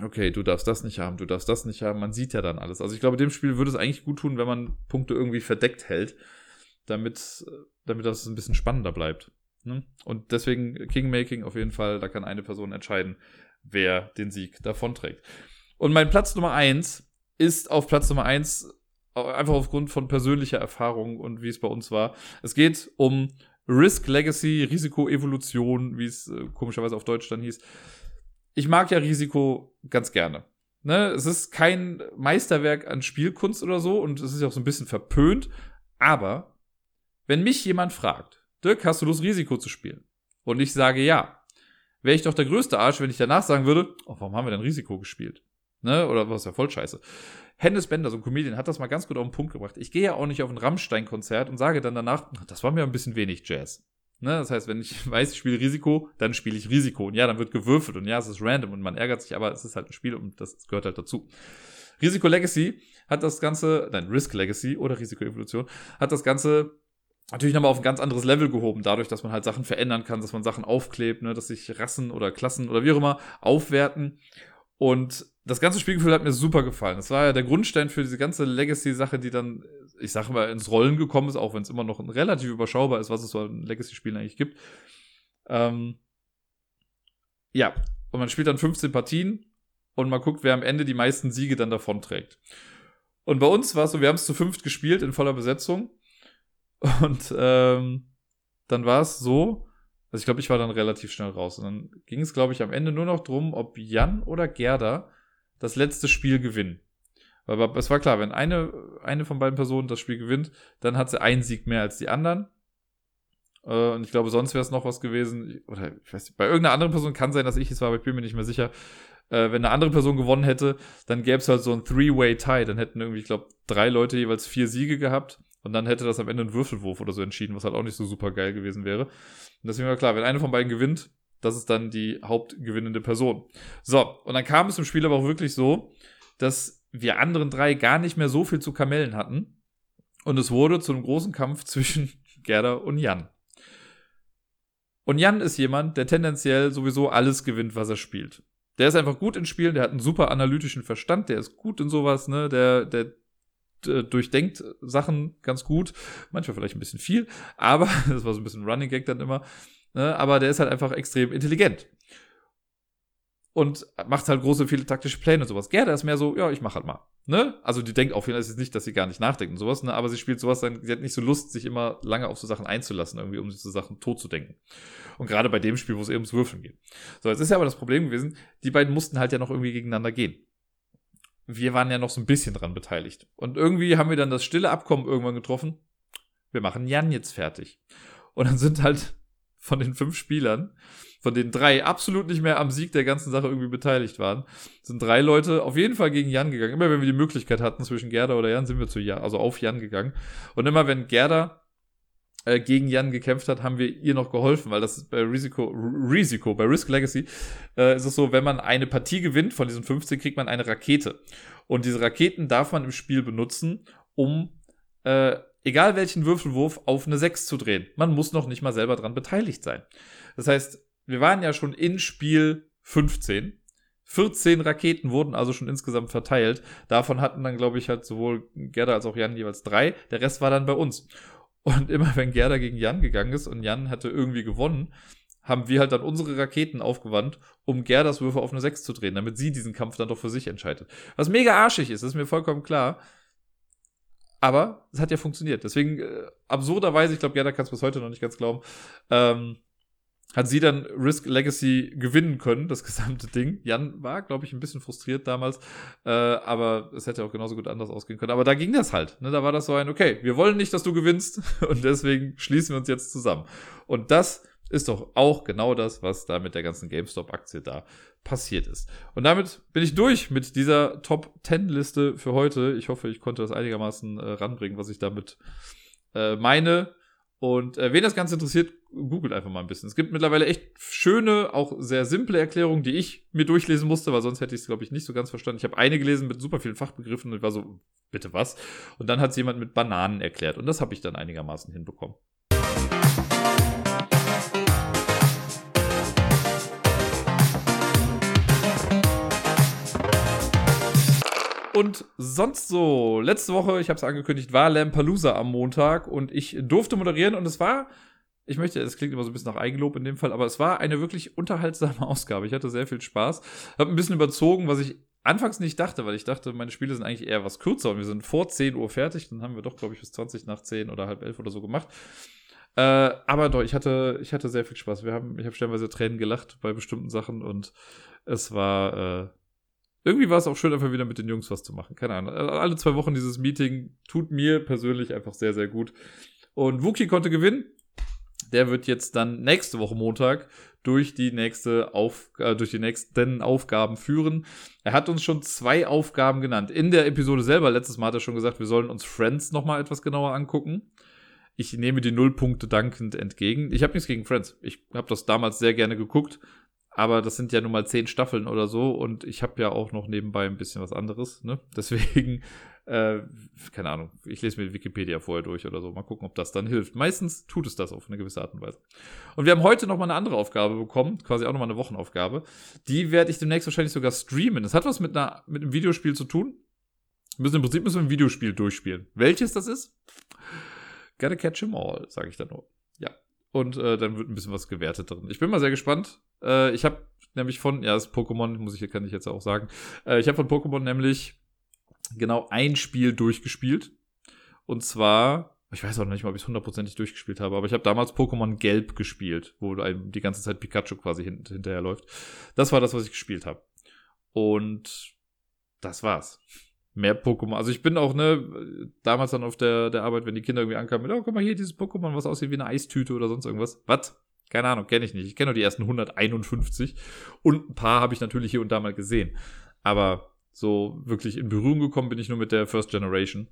okay, du darfst das nicht haben, du darfst das nicht haben, man sieht ja dann alles. Also ich glaube, dem Spiel würde es eigentlich gut tun, wenn man Punkte irgendwie verdeckt hält, damit, damit das ein bisschen spannender bleibt. Ne? Und deswegen Kingmaking auf jeden Fall, da kann eine Person entscheiden, wer den Sieg davonträgt. Und mein Platz Nummer eins ist auf Platz Nummer eins einfach aufgrund von persönlicher Erfahrung und wie es bei uns war. Es geht um Risk Legacy, Risiko Evolution, wie es äh, komischerweise auf Deutsch dann hieß ich mag ja Risiko ganz gerne. Ne? Es ist kein Meisterwerk an Spielkunst oder so und es ist ja auch so ein bisschen verpönt. Aber wenn mich jemand fragt, Dirk, hast du Lust, Risiko zu spielen? Und ich sage ja, wäre ich doch der größte Arsch, wenn ich danach sagen würde, oh, warum haben wir denn Risiko gespielt? Ne? Oder was ja voll scheiße. Hennes Bender, so ein Comedian, hat das mal ganz gut auf den Punkt gebracht. Ich gehe ja auch nicht auf ein Rammstein-Konzert und sage dann danach, das war mir ein bisschen wenig Jazz. Ne? Das heißt, wenn ich weiß, ich spiele Risiko, dann spiele ich Risiko. Und ja, dann wird gewürfelt und ja, es ist random und man ärgert sich, aber es ist halt ein Spiel und das gehört halt dazu. Risiko Legacy hat das Ganze, nein, Risk Legacy oder Risiko Evolution, hat das Ganze natürlich nochmal auf ein ganz anderes Level gehoben, dadurch, dass man halt Sachen verändern kann, dass man Sachen aufklebt, ne, dass sich Rassen oder Klassen oder wie auch immer aufwerten. Und das ganze Spielgefühl hat mir super gefallen. Das war ja der Grundstein für diese ganze Legacy-Sache, die dann, ich sag mal, ins Rollen gekommen ist, auch wenn es immer noch relativ überschaubar ist, was es so an Legacy-Spielen eigentlich gibt. Ähm, ja, und man spielt dann 15 Partien und man guckt, wer am Ende die meisten Siege dann davon trägt. Und bei uns war es so, wir haben es zu fünft gespielt in voller Besetzung. Und ähm, dann war es so, also ich glaube, ich war dann relativ schnell raus. Und dann ging es, glaube ich, am Ende nur noch drum, ob Jan oder Gerda das letzte Spiel gewinnen. Aber es war klar, wenn eine, eine von beiden Personen das Spiel gewinnt, dann hat sie einen Sieg mehr als die anderen. Äh, und ich glaube, sonst wäre es noch was gewesen. Oder ich weiß nicht, bei irgendeiner anderen Person kann sein, dass ich es war, aber ich bin mir nicht mehr sicher. Äh, wenn eine andere Person gewonnen hätte, dann gäbe es halt so ein Three-Way-Tie. Dann hätten irgendwie, ich glaube, drei Leute jeweils vier Siege gehabt. Und dann hätte das am Ende ein Würfelwurf oder so entschieden, was halt auch nicht so super geil gewesen wäre. Und deswegen war klar, wenn eine von beiden gewinnt, das ist dann die hauptgewinnende Person. So, und dann kam es im Spiel aber auch wirklich so, dass wir anderen drei gar nicht mehr so viel zu Kamellen hatten. Und es wurde zu einem großen Kampf zwischen Gerda und Jan. Und Jan ist jemand, der tendenziell sowieso alles gewinnt, was er spielt. Der ist einfach gut in Spielen, der hat einen super analytischen Verstand, der ist gut in sowas, ne, der, der durchdenkt Sachen ganz gut, manchmal vielleicht ein bisschen viel, aber das war so ein bisschen Running Gag dann immer. Ne? Aber der ist halt einfach extrem intelligent. und macht halt große, viele taktische Pläne und sowas. Gerda ist mehr so, ja, ich mach halt mal. Ne? Also die denkt auf jeden Fall nicht, dass sie gar nicht nachdenkt und sowas, ne? aber sie spielt sowas, dann, sie hat nicht so Lust, sich immer lange auf so Sachen einzulassen, irgendwie, um diese Sachen tot zu denken. Und gerade bei dem Spiel, wo es eben ums Würfeln geht. So, jetzt ist ja aber das Problem gewesen, die beiden mussten halt ja noch irgendwie gegeneinander gehen. Wir waren ja noch so ein bisschen dran beteiligt. Und irgendwie haben wir dann das stille Abkommen irgendwann getroffen. Wir machen Jan jetzt fertig. Und dann sind halt von den fünf Spielern von den drei absolut nicht mehr am Sieg der ganzen Sache irgendwie beteiligt waren, sind drei Leute auf jeden Fall gegen Jan gegangen. Immer wenn wir die Möglichkeit hatten zwischen Gerda oder Jan, sind wir zu Jan, also auf Jan gegangen. Und immer wenn Gerda äh, gegen Jan gekämpft hat, haben wir ihr noch geholfen, weil das bei Risiko, Risiko, bei Risk Legacy äh, ist es so, wenn man eine Partie gewinnt von diesen 15, kriegt man eine Rakete. Und diese Raketen darf man im Spiel benutzen, um äh, egal welchen Würfelwurf auf eine 6 zu drehen. Man muss noch nicht mal selber dran beteiligt sein. Das heißt, wir waren ja schon in Spiel 15. 14 Raketen wurden also schon insgesamt verteilt. Davon hatten dann, glaube ich, halt sowohl Gerda als auch Jan jeweils drei. Der Rest war dann bei uns. Und immer wenn Gerda gegen Jan gegangen ist und Jan hatte irgendwie gewonnen, haben wir halt dann unsere Raketen aufgewandt, um Gerdas Würfe auf eine 6 zu drehen, damit sie diesen Kampf dann doch für sich entscheidet. Was mega arschig ist, ist mir vollkommen klar. Aber es hat ja funktioniert. Deswegen, äh, absurderweise, ich glaube, Gerda kann es bis heute noch nicht ganz glauben, ähm, hat sie dann Risk Legacy gewinnen können, das gesamte Ding. Jan war, glaube ich, ein bisschen frustriert damals, äh, aber es hätte auch genauso gut anders ausgehen können. Aber da ging das halt. Ne? Da war das so ein, okay, wir wollen nicht, dass du gewinnst und deswegen schließen wir uns jetzt zusammen. Und das ist doch auch genau das, was da mit der ganzen GameStop-Aktie da passiert ist. Und damit bin ich durch mit dieser Top 10 Liste für heute. Ich hoffe, ich konnte das einigermaßen äh, ranbringen, was ich damit äh, meine. Und äh, wen das Ganze interessiert, googelt einfach mal ein bisschen. Es gibt mittlerweile echt schöne, auch sehr simple Erklärungen, die ich mir durchlesen musste, weil sonst hätte ich es, glaube ich, nicht so ganz verstanden. Ich habe eine gelesen mit super vielen Fachbegriffen und war so, bitte was? Und dann hat es jemand mit Bananen erklärt und das habe ich dann einigermaßen hinbekommen. Und sonst so, letzte Woche, ich habe es angekündigt, war Lampalooza am Montag und ich durfte moderieren und es war, ich möchte, es klingt immer so ein bisschen nach Eigenlob in dem Fall, aber es war eine wirklich unterhaltsame Ausgabe. Ich hatte sehr viel Spaß, habe ein bisschen überzogen, was ich anfangs nicht dachte, weil ich dachte, meine Spiele sind eigentlich eher was kürzer und wir sind vor 10 Uhr fertig. Dann haben wir doch, glaube ich, bis 20 nach 10 oder halb 11 oder so gemacht. Äh, aber doch, ich hatte, ich hatte sehr viel Spaß. Wir haben, ich habe stellenweise Tränen gelacht bei bestimmten Sachen und es war, äh, irgendwie war es auch schön, einfach wieder mit den Jungs was zu machen. Keine Ahnung. Alle zwei Wochen dieses Meeting tut mir persönlich einfach sehr, sehr gut. Und Wookie konnte gewinnen. Der wird jetzt dann nächste Woche Montag durch die nächste Auf, äh, durch die nächsten Aufgaben führen. Er hat uns schon zwei Aufgaben genannt. In der Episode selber, letztes Mal hat er schon gesagt, wir sollen uns Friends nochmal etwas genauer angucken. Ich nehme die Nullpunkte dankend entgegen. Ich habe nichts gegen Friends. Ich habe das damals sehr gerne geguckt. Aber das sind ja nun mal zehn Staffeln oder so und ich habe ja auch noch nebenbei ein bisschen was anderes. Ne? Deswegen, äh, keine Ahnung, ich lese mir Wikipedia vorher durch oder so. Mal gucken, ob das dann hilft. Meistens tut es das auf eine gewisse Art und Weise. Und wir haben heute noch mal eine andere Aufgabe bekommen, quasi auch noch mal eine Wochenaufgabe. Die werde ich demnächst wahrscheinlich sogar streamen. Das hat was mit, einer, mit einem Videospiel zu tun. Wir müssen im Prinzip müssen wir ein Videospiel durchspielen. Welches das ist? Gotta catch 'em all, sage ich dann nur. Ja. Und äh, dann wird ein bisschen was gewertet drin. Ich bin mal sehr gespannt. Äh, ich habe nämlich von, ja, das Pokémon, muss ich, kann ich jetzt auch sagen. Äh, ich habe von Pokémon nämlich genau ein Spiel durchgespielt. Und zwar, ich weiß auch noch nicht mal, ob ich es hundertprozentig durchgespielt habe, aber ich habe damals Pokémon Gelb gespielt, wo die ganze Zeit Pikachu quasi hint hinterherläuft. Das war das, was ich gespielt habe. Und das war's. Mehr Pokémon. Also ich bin auch, ne, damals dann auf der, der Arbeit, wenn die Kinder irgendwie ankamen, oh, guck mal hier, dieses Pokémon, was aussieht wie eine Eistüte oder sonst irgendwas. Was? Keine Ahnung, kenne ich nicht. Ich kenne nur die ersten 151 und ein paar habe ich natürlich hier und da mal gesehen. Aber so wirklich in Berührung gekommen bin ich nur mit der First Generation.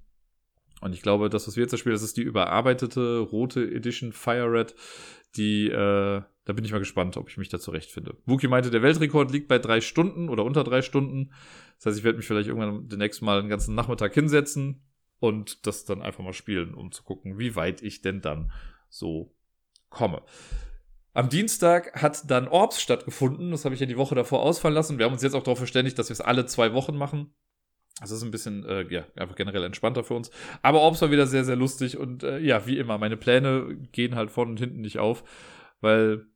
Und ich glaube, das, was wir jetzt spielen, das ist die überarbeitete rote Edition Fire Red. Die, äh, da bin ich mal gespannt, ob ich mich da zurechtfinde. Wookie meinte, der Weltrekord liegt bei drei Stunden oder unter drei Stunden. Das heißt, ich werde mich vielleicht irgendwann demnächst mal einen ganzen Nachmittag hinsetzen und das dann einfach mal spielen, um zu gucken, wie weit ich denn dann so komme. Am Dienstag hat dann Orbs stattgefunden. Das habe ich ja die Woche davor ausfallen lassen. Wir haben uns jetzt auch darauf verständigt, dass wir es alle zwei Wochen machen. Das ist ein bisschen, äh, ja, einfach generell entspannter für uns. Aber Orbs war wieder sehr, sehr lustig und äh, ja, wie immer, meine Pläne gehen halt vorne und hinten nicht auf, weil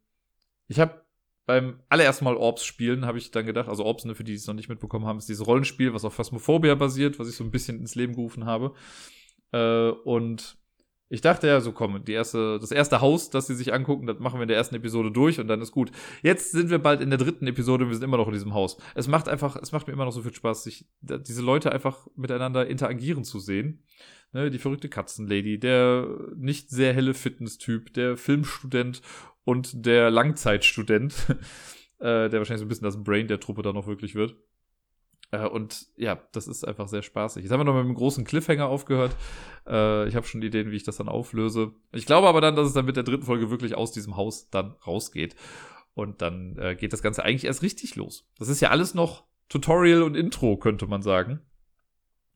ich habe beim allerersten Mal Orbs spielen, habe ich dann gedacht, also Orbs, ne, für die, die es noch nicht mitbekommen haben, ist dieses Rollenspiel, was auf Phasmophobia basiert, was ich so ein bisschen ins Leben gerufen habe. Äh, und ich dachte ja, so komm, die erste, das erste Haus, das sie sich angucken, das machen wir in der ersten Episode durch und dann ist gut. Jetzt sind wir bald in der dritten Episode und wir sind immer noch in diesem Haus. Es macht einfach, es macht mir immer noch so viel Spaß, sich diese Leute einfach miteinander interagieren zu sehen. Ne, die verrückte Katzenlady, der nicht sehr helle Fitness-Typ, der Filmstudent und der Langzeitstudent, äh, der wahrscheinlich so ein bisschen das Brain der Truppe da noch wirklich wird. Äh, und ja, das ist einfach sehr spaßig. Jetzt haben wir noch mit einem großen Cliffhanger aufgehört. Äh, ich habe schon Ideen, wie ich das dann auflöse. Ich glaube aber dann, dass es dann mit der dritten Folge wirklich aus diesem Haus dann rausgeht. Und dann äh, geht das Ganze eigentlich erst richtig los. Das ist ja alles noch Tutorial und Intro, könnte man sagen.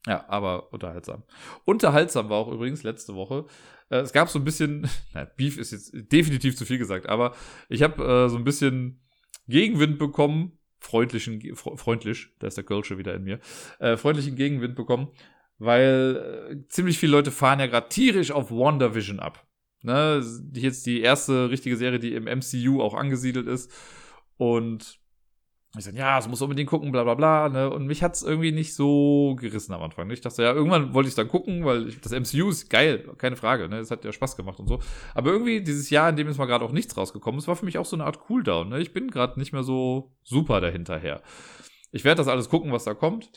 Ja, aber unterhaltsam. Unterhaltsam war auch übrigens letzte Woche. Äh, es gab so ein bisschen, na, Beef ist jetzt definitiv zu viel gesagt, aber ich habe äh, so ein bisschen Gegenwind bekommen freundlichen, freundlich, da ist der Kölsche wieder in mir, äh, freundlichen Gegenwind bekommen, weil äh, ziemlich viele Leute fahren ja gerade tierisch auf WandaVision ab. Ne, jetzt die erste richtige Serie, die im MCU auch angesiedelt ist. Und ich sage, ja, es muss unbedingt gucken, bla bla bla. Ne? Und mich hat's irgendwie nicht so gerissen am Anfang. Ne? Ich dachte, ja, irgendwann wollte ich dann gucken, weil ich, das MCU ist geil, keine Frage. Ne? Das hat ja Spaß gemacht und so. Aber irgendwie dieses Jahr, in dem ist mal gerade auch nichts rausgekommen, es war für mich auch so eine Art Cooldown. Ne? Ich bin gerade nicht mehr so super dahinterher. Ich werde das alles gucken, was da kommt.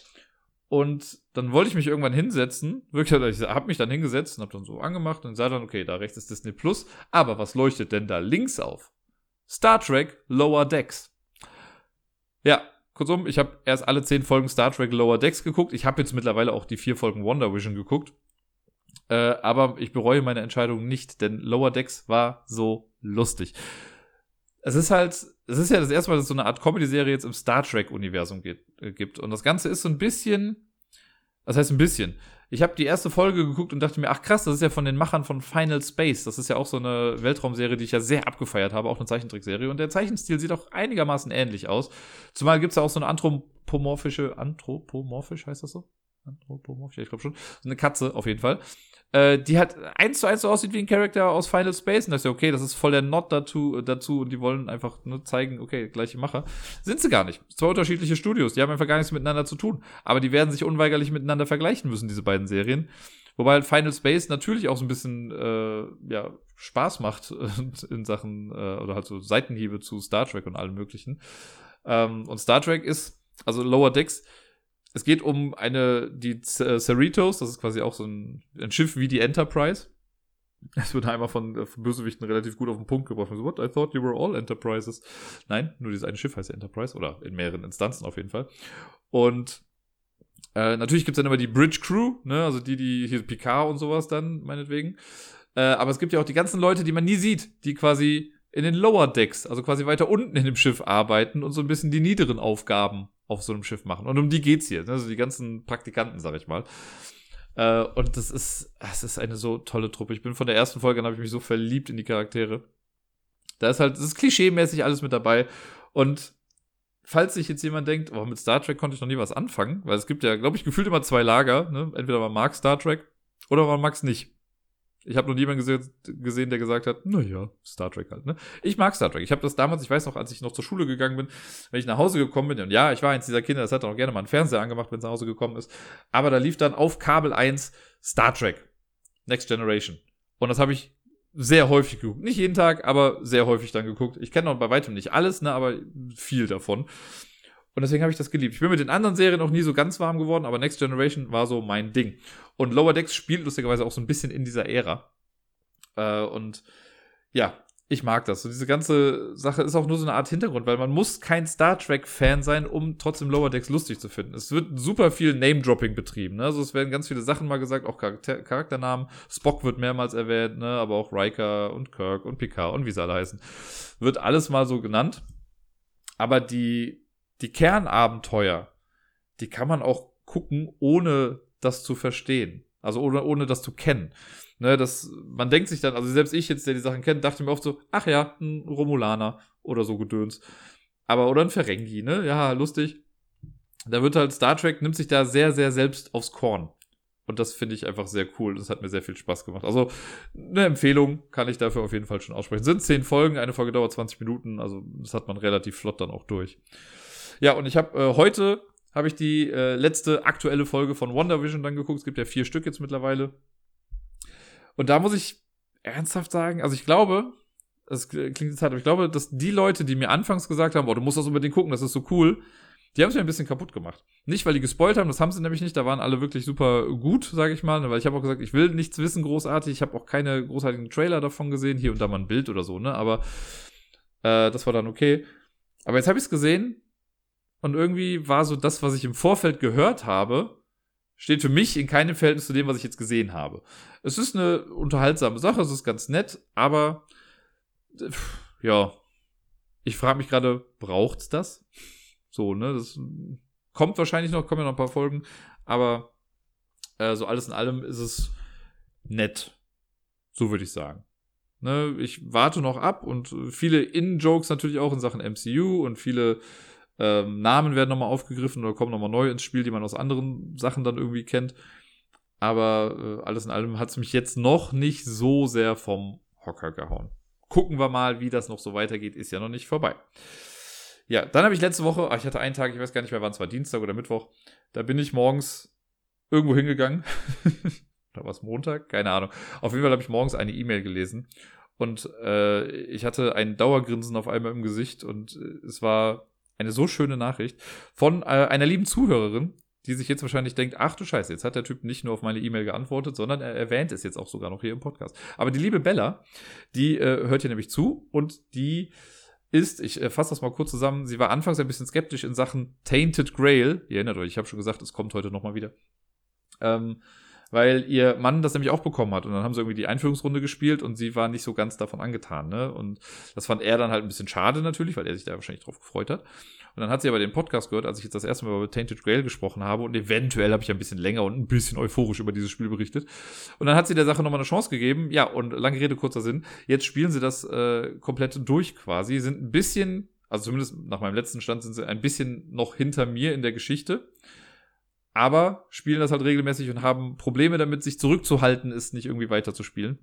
Und dann wollte ich mich irgendwann hinsetzen. Wirklich, ich habe mich dann hingesetzt und habe dann so angemacht und sah dann, okay, da rechts ist Disney Plus. Aber was leuchtet denn da links auf? Star Trek Lower Decks. Ja, kurzum, ich habe erst alle zehn Folgen Star Trek Lower Decks geguckt. Ich habe jetzt mittlerweile auch die vier Folgen Wonder Vision geguckt. Äh, aber ich bereue meine Entscheidung nicht, denn Lower Decks war so lustig. Es ist halt, es ist ja das erste Mal, dass es so eine Art Comedy-Serie jetzt im Star Trek-Universum äh, gibt. Und das Ganze ist so ein bisschen, das heißt ein bisschen. Ich habe die erste Folge geguckt und dachte mir, ach krass, das ist ja von den Machern von Final Space. Das ist ja auch so eine Weltraumserie, die ich ja sehr abgefeiert habe, auch eine Zeichentrickserie. Und der Zeichenstil sieht auch einigermaßen ähnlich aus. Zumal gibt's ja auch so eine anthropomorphische, anthropomorphisch heißt das so? Anthropomorphisch, ich glaube schon. So eine Katze auf jeden Fall äh, die halt eins zu eins so aussieht wie ein Charakter aus Final Space. Und das ist ja okay, das ist voll der Not dazu, dazu und die wollen einfach nur zeigen, okay, gleiche Macher. Sind sie gar nicht. Zwei unterschiedliche Studios, die haben einfach gar nichts miteinander zu tun. Aber die werden sich unweigerlich miteinander vergleichen müssen, diese beiden Serien. Wobei halt Final Space natürlich auch so ein bisschen äh, ja, Spaß macht in Sachen, äh, oder halt so Seitenhiebe zu Star Trek und allem möglichen. Ähm, und Star Trek ist, also Lower Decks, es geht um eine, die äh, Cerritos, das ist quasi auch so ein, ein Schiff wie die Enterprise. Es wird einmal von, äh, von Bösewichten relativ gut auf den Punkt gebracht. So, what? I thought you were all Enterprises. Nein, nur dieses eine Schiff heißt Enterprise oder in mehreren Instanzen auf jeden Fall. Und äh, natürlich gibt's dann immer die Bridge Crew, ne, also die, die hier Picard und sowas dann, meinetwegen. Äh, aber es gibt ja auch die ganzen Leute, die man nie sieht, die quasi in den Lower Decks, also quasi weiter unten in dem Schiff arbeiten und so ein bisschen die niederen Aufgaben auf so einem Schiff machen. Und um die geht's hier. Ne? Also die ganzen Praktikanten, sag ich mal. Äh, und das ist, das ist eine so tolle Truppe. Ich bin von der ersten Folge an, habe ich mich so verliebt in die Charaktere. Da ist halt, das ist klischee-mäßig alles mit dabei. Und falls sich jetzt jemand denkt, oh, mit Star Trek konnte ich noch nie was anfangen, weil es gibt ja, glaube ich, gefühlt immer zwei Lager. Ne? Entweder man mag Star Trek oder man mag es nicht. Ich habe noch niemanden gesehen, gesehen, der gesagt hat, naja, Star Trek halt. Ne? Ich mag Star Trek. Ich habe das damals, ich weiß noch, als ich noch zur Schule gegangen bin, wenn ich nach Hause gekommen bin, und ja, ich war eins dieser Kinder, das hat auch gerne mal einen Fernseher angemacht, wenn es nach Hause gekommen ist. Aber da lief dann auf Kabel 1 Star Trek. Next Generation. Und das habe ich sehr häufig geguckt. Nicht jeden Tag, aber sehr häufig dann geguckt. Ich kenne noch bei weitem nicht alles, ne, aber viel davon. Und deswegen habe ich das geliebt. Ich bin mit den anderen Serien auch nie so ganz warm geworden, aber Next Generation war so mein Ding. Und Lower Decks spielt lustigerweise auch so ein bisschen in dieser Ära. Äh, und ja, ich mag das. Und diese ganze Sache ist auch nur so eine Art Hintergrund, weil man muss kein Star Trek-Fan sein, um trotzdem Lower Decks lustig zu finden. Es wird super viel Name-Dropping betrieben. Ne? Also es werden ganz viele Sachen mal gesagt, auch Charakter Charakternamen. Spock wird mehrmals erwähnt, ne? aber auch Riker und Kirk und Picard und wie sie alle heißen. Wird alles mal so genannt. Aber die die Kernabenteuer, die kann man auch gucken, ohne das zu verstehen. Also ohne, ohne das zu kennen. Ne, das, man denkt sich dann, also selbst ich jetzt, der die Sachen kennt, dachte mir oft so, ach ja, ein Romulaner oder so Gedöns. Aber, oder ein Ferengi, ne? Ja, lustig. Da wird halt Star Trek, nimmt sich da sehr, sehr selbst aufs Korn. Und das finde ich einfach sehr cool. Das hat mir sehr viel Spaß gemacht. Also eine Empfehlung kann ich dafür auf jeden Fall schon aussprechen. Sind zehn Folgen, eine Folge dauert 20 Minuten, also das hat man relativ flott dann auch durch. Ja, und ich habe äh, heute habe ich die äh, letzte aktuelle Folge von WandaVision dann geguckt. Es gibt ja vier Stück jetzt mittlerweile. Und da muss ich ernsthaft sagen, also ich glaube, das klingt jetzt hart, aber ich glaube, dass die Leute, die mir anfangs gesagt haben, boah, du musst das unbedingt gucken, das ist so cool, die haben es mir ein bisschen kaputt gemacht. Nicht, weil die gespoilt haben, das haben sie nämlich nicht, da waren alle wirklich super gut, sage ich mal, weil ich habe auch gesagt, ich will nichts wissen großartig, ich habe auch keine großartigen Trailer davon gesehen, hier und da mal ein Bild oder so, ne, aber äh, das war dann okay. Aber jetzt habe ich es gesehen und irgendwie war so das, was ich im Vorfeld gehört habe, steht für mich in keinem Verhältnis zu dem, was ich jetzt gesehen habe. Es ist eine unterhaltsame Sache, es ist ganz nett, aber ja, ich frage mich gerade, braucht's das? So, ne, das kommt wahrscheinlich noch, kommen ja noch ein paar Folgen, aber äh, so alles in allem ist es nett. So würde ich sagen. Ne, ich warte noch ab und viele In-Jokes natürlich auch in Sachen MCU und viele ähm, Namen werden nochmal aufgegriffen oder kommen nochmal neu ins Spiel, die man aus anderen Sachen dann irgendwie kennt. Aber äh, alles in allem hat es mich jetzt noch nicht so sehr vom Hocker gehauen. Gucken wir mal, wie das noch so weitergeht, ist ja noch nicht vorbei. Ja, dann habe ich letzte Woche, ach, ich hatte einen Tag, ich weiß gar nicht mehr, wann es war, Dienstag oder Mittwoch, da bin ich morgens irgendwo hingegangen. da war es Montag, keine Ahnung. Auf jeden Fall habe ich morgens eine E-Mail gelesen und äh, ich hatte ein Dauergrinsen auf einmal im Gesicht und äh, es war eine so schöne Nachricht von äh, einer lieben Zuhörerin, die sich jetzt wahrscheinlich denkt, ach du Scheiße, jetzt hat der Typ nicht nur auf meine E-Mail geantwortet, sondern er erwähnt es jetzt auch sogar noch hier im Podcast. Aber die liebe Bella, die äh, hört hier nämlich zu und die ist, ich äh, fasse das mal kurz zusammen, sie war anfangs ein bisschen skeptisch in Sachen Tainted Grail. Ihr erinnert euch, ich habe schon gesagt, es kommt heute nochmal wieder. Ähm, weil ihr Mann das nämlich auch bekommen hat. Und dann haben sie irgendwie die Einführungsrunde gespielt und sie war nicht so ganz davon angetan. Ne? Und das fand er dann halt ein bisschen schade natürlich, weil er sich da wahrscheinlich drauf gefreut hat. Und dann hat sie aber den Podcast gehört, als ich jetzt das erste Mal über Tainted Grail gesprochen habe und eventuell habe ich ein bisschen länger und ein bisschen euphorisch über dieses Spiel berichtet. Und dann hat sie der Sache nochmal eine Chance gegeben. Ja, und lange Rede, kurzer Sinn. Jetzt spielen sie das äh, komplett durch quasi, sind ein bisschen, also zumindest nach meinem letzten Stand sind sie ein bisschen noch hinter mir in der Geschichte aber spielen das halt regelmäßig und haben Probleme damit, sich zurückzuhalten, ist nicht irgendwie weiter zu spielen.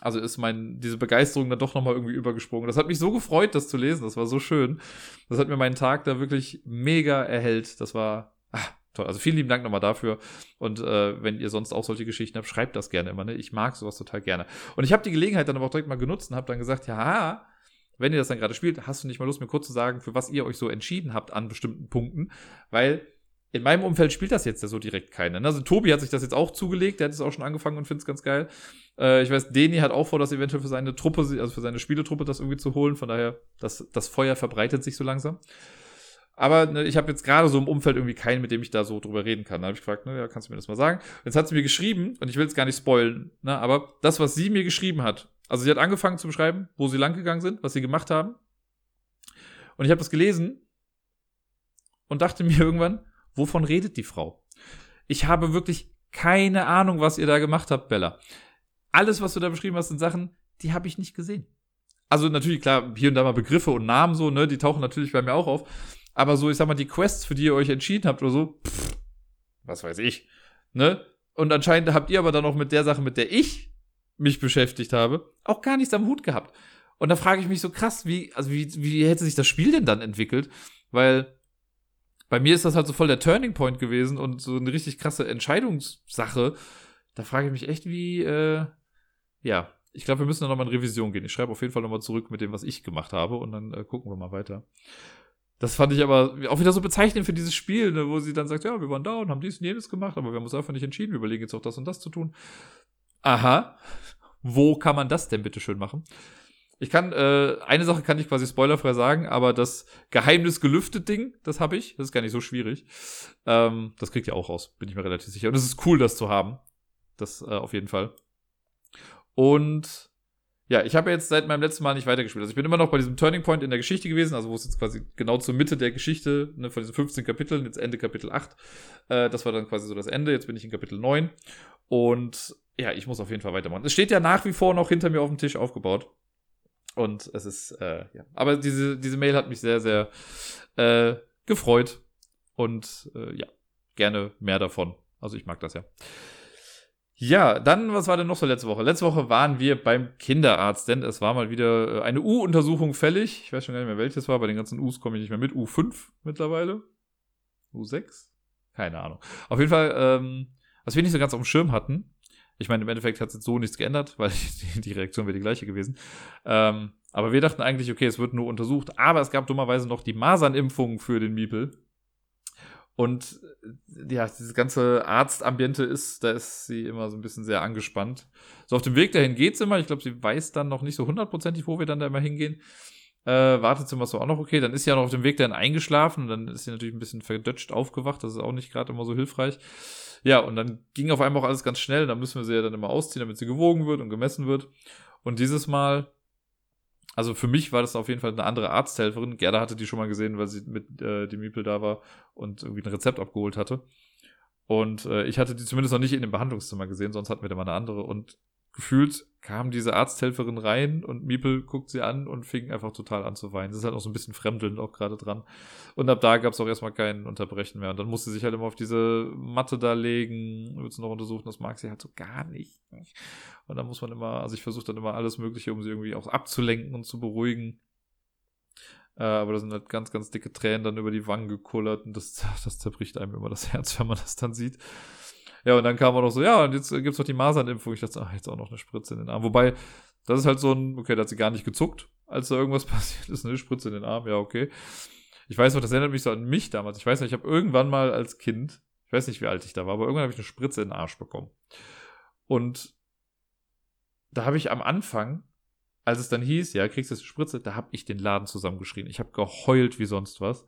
Also ist mein, diese Begeisterung dann doch nochmal irgendwie übergesprungen. Das hat mich so gefreut, das zu lesen. Das war so schön. Das hat mir meinen Tag da wirklich mega erhellt. Das war ah, toll. Also vielen lieben Dank nochmal dafür. Und äh, wenn ihr sonst auch solche Geschichten habt, schreibt das gerne immer. Ne? Ich mag sowas total gerne. Und ich habe die Gelegenheit dann aber auch direkt mal genutzt und habe dann gesagt, ja, wenn ihr das dann gerade spielt, hast du nicht mal Lust, mir kurz zu sagen, für was ihr euch so entschieden habt an bestimmten Punkten. Weil in meinem Umfeld spielt das jetzt ja so direkt keiner. Ne? Also Tobi hat sich das jetzt auch zugelegt, der hat es auch schon angefangen und findet es ganz geil. Äh, ich weiß, Deni hat auch vor, das eventuell für seine Truppe, also für seine Spieletruppe das irgendwie zu holen. Von daher, das, das Feuer verbreitet sich so langsam. Aber ne, ich habe jetzt gerade so im Umfeld irgendwie keinen, mit dem ich da so drüber reden kann. Da habe ich gefragt, ne, ja, kannst du mir das mal sagen? Und jetzt hat sie mir geschrieben, und ich will es gar nicht spoilen, ne, aber das, was sie mir geschrieben hat, also sie hat angefangen zu beschreiben, wo sie langgegangen sind, was sie gemacht haben. Und ich habe das gelesen und dachte mir irgendwann, Wovon redet die Frau? Ich habe wirklich keine Ahnung, was ihr da gemacht habt, Bella. Alles, was du da beschrieben hast, sind Sachen, die habe ich nicht gesehen. Also natürlich, klar, hier und da mal Begriffe und Namen so, ne, die tauchen natürlich bei mir auch auf. Aber so, ich sag mal, die Quests, für die ihr euch entschieden habt oder so, pff, was weiß ich, ne? Und anscheinend habt ihr aber dann auch mit der Sache, mit der ich mich beschäftigt habe, auch gar nichts am Hut gehabt. Und da frage ich mich so krass, wie, also wie, wie hätte sich das Spiel denn dann entwickelt? Weil bei mir ist das halt so voll der Turning Point gewesen und so eine richtig krasse Entscheidungssache. Da frage ich mich echt, wie, äh, ja, ich glaube, wir müssen da nochmal in Revision gehen. Ich schreibe auf jeden Fall nochmal zurück mit dem, was ich gemacht habe und dann äh, gucken wir mal weiter. Das fand ich aber auch wieder so bezeichnend für dieses Spiel, ne, wo sie dann sagt, ja, wir waren da und haben dies und jenes gemacht, aber wir haben uns einfach nicht entschieden, wir überlegen jetzt auch das und das zu tun. Aha, wo kann man das denn bitte schön machen? Ich kann, äh, eine Sache kann ich quasi spoilerfrei sagen, aber das Geheimnis gelüftet Ding, das habe ich. Das ist gar nicht so schwierig. Ähm, das kriegt ihr auch raus, bin ich mir relativ sicher. Und es ist cool, das zu haben. Das äh, auf jeden Fall. Und ja, ich habe jetzt seit meinem letzten Mal nicht weitergespielt. Also ich bin immer noch bei diesem Turning Point in der Geschichte gewesen, also wo es jetzt quasi genau zur Mitte der Geschichte, ne, von diesen 15 Kapiteln, jetzt Ende Kapitel 8. Äh, das war dann quasi so das Ende. Jetzt bin ich in Kapitel 9. Und ja, ich muss auf jeden Fall weitermachen. Es steht ja nach wie vor noch hinter mir auf dem Tisch aufgebaut. Und es ist, äh, ja. Aber diese, diese Mail hat mich sehr, sehr äh, gefreut. Und äh, ja, gerne mehr davon. Also ich mag das ja. Ja, dann, was war denn noch so letzte Woche? Letzte Woche waren wir beim Kinderarzt, denn es war mal wieder äh, eine U-Untersuchung fällig. Ich weiß schon gar nicht mehr, welches war. Bei den ganzen U's komme ich nicht mehr mit. U5 mittlerweile. U6? Keine Ahnung. Auf jeden Fall, ähm, was wir nicht so ganz auf dem Schirm hatten, ich meine, im Endeffekt hat es jetzt so nichts geändert, weil die Reaktion wäre die gleiche gewesen. Ähm, aber wir dachten eigentlich, okay, es wird nur untersucht, aber es gab dummerweise noch die Masernimpfung für den Miepel. Und äh, ja, dieses ganze Arztambiente ist, da ist sie immer so ein bisschen sehr angespannt. So auf dem Weg dahin geht's immer. Ich glaube, sie weiß dann noch nicht so hundertprozentig, wo wir dann da immer hingehen. Äh, Wartezimmer ist auch noch okay. Dann ist sie ja noch auf dem Weg dahin eingeschlafen und dann ist sie natürlich ein bisschen verdutscht aufgewacht. Das ist auch nicht gerade immer so hilfreich. Ja, und dann ging auf einmal auch alles ganz schnell. Dann müssen wir sie ja dann immer ausziehen, damit sie gewogen wird und gemessen wird. Und dieses Mal also für mich war das auf jeden Fall eine andere Arzthelferin. Gerda hatte die schon mal gesehen, weil sie mit äh, dem Miepel da war und irgendwie ein Rezept abgeholt hatte. Und äh, ich hatte die zumindest noch nicht in dem Behandlungszimmer gesehen, sonst hatten wir da mal eine andere. Und gefühlt kam diese Arzthelferin rein und Miepel guckt sie an und fing einfach total an zu weinen. Sie ist halt auch so ein bisschen fremdelnd auch gerade dran. Und ab da gab es auch erstmal kein Unterbrechen mehr. Und dann musste sie sich halt immer auf diese Matte da legen, wird sie noch untersuchen, das mag sie halt so gar nicht. Und dann muss man immer, also ich versuche dann immer alles Mögliche, um sie irgendwie auch abzulenken und zu beruhigen. Äh, aber da sind halt ganz, ganz dicke Tränen dann über die Wangen gekullert und das, das zerbricht einem immer das Herz, wenn man das dann sieht. Ja, und dann kam auch noch so, ja, und jetzt gibt's noch die Masernimpfung. Ich dachte, ach, jetzt auch noch eine Spritze in den Arm. Wobei, das ist halt so ein, okay, da hat sie gar nicht gezuckt, als da irgendwas passiert ist, eine Spritze in den Arm, ja, okay. Ich weiß noch, das erinnert mich so an mich damals. Ich weiß noch, ich habe irgendwann mal als Kind, ich weiß nicht, wie alt ich da war, aber irgendwann habe ich eine Spritze in den Arsch bekommen. Und da habe ich am Anfang, als es dann hieß, ja, kriegst du eine Spritze, da habe ich den Laden zusammengeschrien. Ich habe geheult wie sonst was.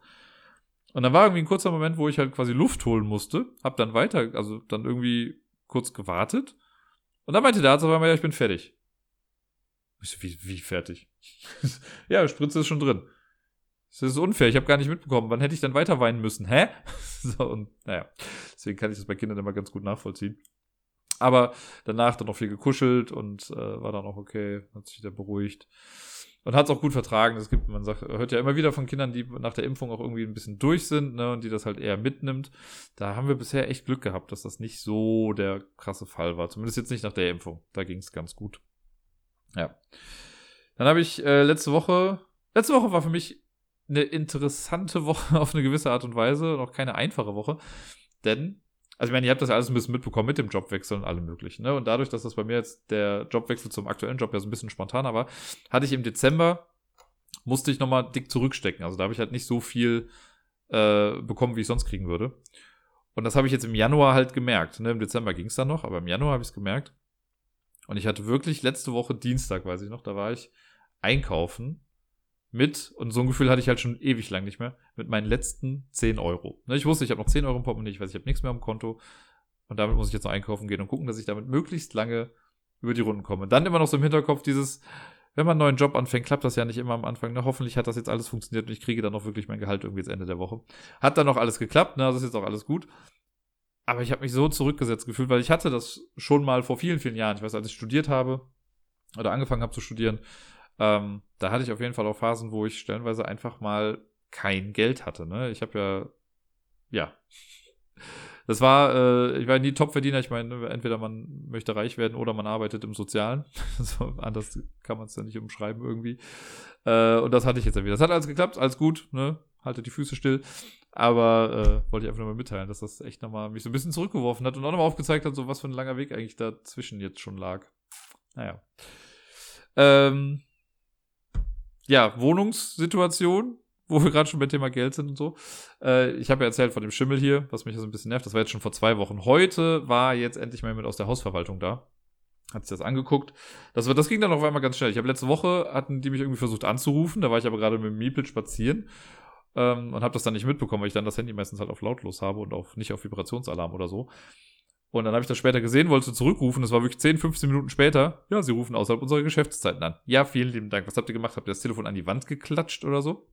Und dann war irgendwie ein kurzer Moment, wo ich halt quasi Luft holen musste, hab dann weiter, also dann irgendwie kurz gewartet. Und dann meinte der Arzt auf einmal, ja, ich bin fertig. Ich so, wie, wie fertig? ja, Spritze ist schon drin. Das ist unfair, ich habe gar nicht mitbekommen. Wann hätte ich dann weiter weinen müssen? Hä? so, und naja, deswegen kann ich das bei Kindern immer ganz gut nachvollziehen. Aber danach dann noch viel gekuschelt und äh, war dann auch okay, hat sich wieder beruhigt und hat es auch gut vertragen. Es gibt, man sagt, hört ja immer wieder von Kindern, die nach der Impfung auch irgendwie ein bisschen durch sind, ne, und die das halt eher mitnimmt. Da haben wir bisher echt Glück gehabt, dass das nicht so der krasse Fall war. Zumindest jetzt nicht nach der Impfung. Da ging es ganz gut. Ja. Dann habe ich äh, letzte Woche, letzte Woche war für mich eine interessante Woche auf eine gewisse Art und Weise, noch keine einfache Woche, denn also ich meine, ihr habt das alles ein bisschen mitbekommen mit dem Jobwechsel und allem möglichen. Ne? Und dadurch, dass das bei mir jetzt der Jobwechsel zum aktuellen Job ja so ein bisschen spontaner war, hatte ich im Dezember, musste ich nochmal dick zurückstecken. Also da habe ich halt nicht so viel äh, bekommen, wie ich sonst kriegen würde. Und das habe ich jetzt im Januar halt gemerkt. Ne? Im Dezember ging es dann noch, aber im Januar habe ich es gemerkt. Und ich hatte wirklich letzte Woche Dienstag, weiß ich noch, da war ich einkaufen mit, und so ein Gefühl hatte ich halt schon ewig lang nicht mehr, mit meinen letzten 10 Euro. Ne, ich wusste, ich habe noch 10 Euro im Portemonnaie, ich weiß, ich habe nichts mehr am Konto. Und damit muss ich jetzt noch einkaufen gehen und gucken, dass ich damit möglichst lange über die Runden komme. Dann immer noch so im Hinterkopf dieses, wenn man einen neuen Job anfängt, klappt das ja nicht immer am Anfang. Ne? Hoffentlich hat das jetzt alles funktioniert und ich kriege dann noch wirklich mein Gehalt irgendwie jetzt Ende der Woche. Hat dann noch alles geklappt, ne? Das ist jetzt auch alles gut. Aber ich habe mich so zurückgesetzt gefühlt, weil ich hatte das schon mal vor vielen, vielen Jahren. Ich weiß, als ich studiert habe oder angefangen habe zu studieren, ähm, da hatte ich auf jeden Fall auch Phasen, wo ich stellenweise einfach mal kein Geld hatte. Ne? Ich habe ja, ja, das war, äh, ich war nie Topverdiener. Ich meine, entweder man möchte reich werden oder man arbeitet im Sozialen. so, anders kann man es ja nicht umschreiben irgendwie. Äh, und das hatte ich jetzt ja wieder. Das hat alles geklappt, alles gut, ne? Haltet die Füße still. Aber äh, wollte ich einfach nur mal mitteilen, dass das echt nochmal mich so ein bisschen zurückgeworfen hat und auch nochmal aufgezeigt hat, so was für ein langer Weg eigentlich dazwischen jetzt schon lag. Naja. Ähm, ja, Wohnungssituation, wo wir gerade schon beim Thema Geld sind und so. Äh, ich habe ja erzählt von dem Schimmel hier, was mich so ein bisschen nervt. Das war jetzt schon vor zwei Wochen. Heute war jetzt endlich mal jemand aus der Hausverwaltung da. Hat sich das angeguckt. Das, das ging dann auf einmal ganz schnell. Ich habe letzte Woche, hatten die mich irgendwie versucht anzurufen. Da war ich aber gerade mit dem Miepel spazieren. Ähm, und habe das dann nicht mitbekommen, weil ich dann das Handy meistens halt auf lautlos habe und auch nicht auf Vibrationsalarm oder so. Und dann habe ich das später gesehen, wollte zurückrufen. Das war wirklich 10, 15 Minuten später. Ja, sie rufen außerhalb unserer Geschäftszeiten an. Ja, vielen lieben Dank. Was habt ihr gemacht? Habt ihr das Telefon an die Wand geklatscht oder so?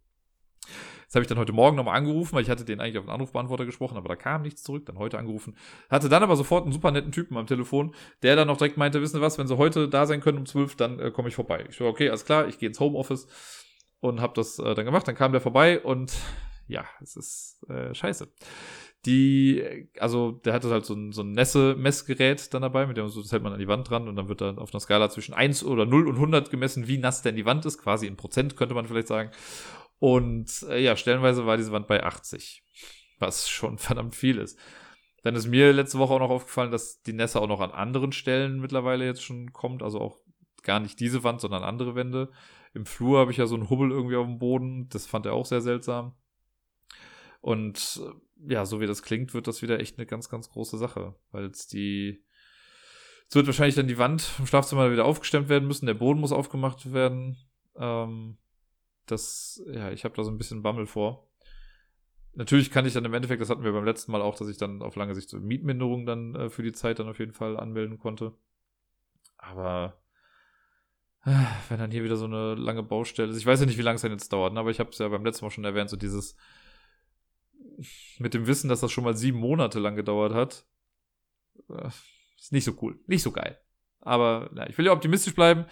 Das habe ich dann heute Morgen nochmal angerufen, weil ich hatte den eigentlich auf den Anrufbeantworter gesprochen, aber da kam nichts zurück. Dann heute angerufen. Hatte dann aber sofort einen super netten Typen am Telefon, der dann auch direkt meinte, wissen Sie was, wenn Sie heute da sein können um 12, dann äh, komme ich vorbei. Ich so, okay, alles klar, ich gehe ins Homeoffice und habe das äh, dann gemacht. Dann kam der vorbei und ja, es ist äh, scheiße. Die, also der hatte halt so ein, so ein Nässe-Messgerät dann dabei, mit dem so, das hält man an die Wand dran und dann wird dann auf einer Skala zwischen 1 oder 0 und 100 gemessen, wie nass denn die Wand ist, quasi in Prozent könnte man vielleicht sagen. Und äh, ja, stellenweise war diese Wand bei 80, was schon verdammt viel ist. Dann ist mir letzte Woche auch noch aufgefallen, dass die Nässe auch noch an anderen Stellen mittlerweile jetzt schon kommt, also auch gar nicht diese Wand, sondern andere Wände. Im Flur habe ich ja so einen Hubbel irgendwie auf dem Boden, das fand er auch sehr seltsam. Und äh, ja, so wie das klingt, wird das wieder echt eine ganz, ganz große Sache, weil es die es wird wahrscheinlich dann die Wand im Schlafzimmer wieder aufgestemmt werden müssen, der Boden muss aufgemacht werden. Ähm, das, ja, ich habe da so ein bisschen Bammel vor. Natürlich kann ich dann im Endeffekt, das hatten wir beim letzten Mal auch, dass ich dann auf lange Sicht so Mietminderung dann äh, für die Zeit dann auf jeden Fall anmelden konnte. Aber äh, wenn dann hier wieder so eine lange Baustelle ist, ich weiß ja nicht, wie lange es denn jetzt dauert, ne, aber ich habe es ja beim letzten Mal schon erwähnt, so dieses mit dem Wissen, dass das schon mal sieben Monate lang gedauert hat, äh, ist nicht so cool, nicht so geil. Aber ja, ich will ja optimistisch bleiben.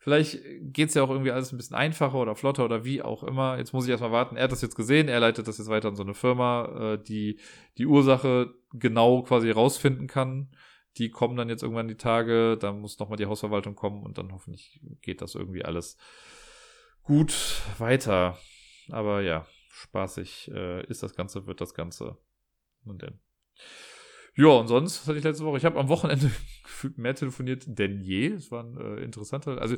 Vielleicht geht es ja auch irgendwie alles ein bisschen einfacher oder flotter oder wie auch immer. Jetzt muss ich erstmal warten. Er hat das jetzt gesehen, er leitet das jetzt weiter an so eine Firma, äh, die die Ursache genau quasi rausfinden kann. Die kommen dann jetzt irgendwann die Tage, da muss nochmal die Hausverwaltung kommen und dann hoffentlich geht das irgendwie alles gut weiter. Aber ja, spaßig äh, ist das Ganze, wird das Ganze. Und dann. Ja, und sonst, hatte ich letzte Woche? Ich habe am Wochenende mehr telefoniert denn je. Es war ein äh, interessanter. Also,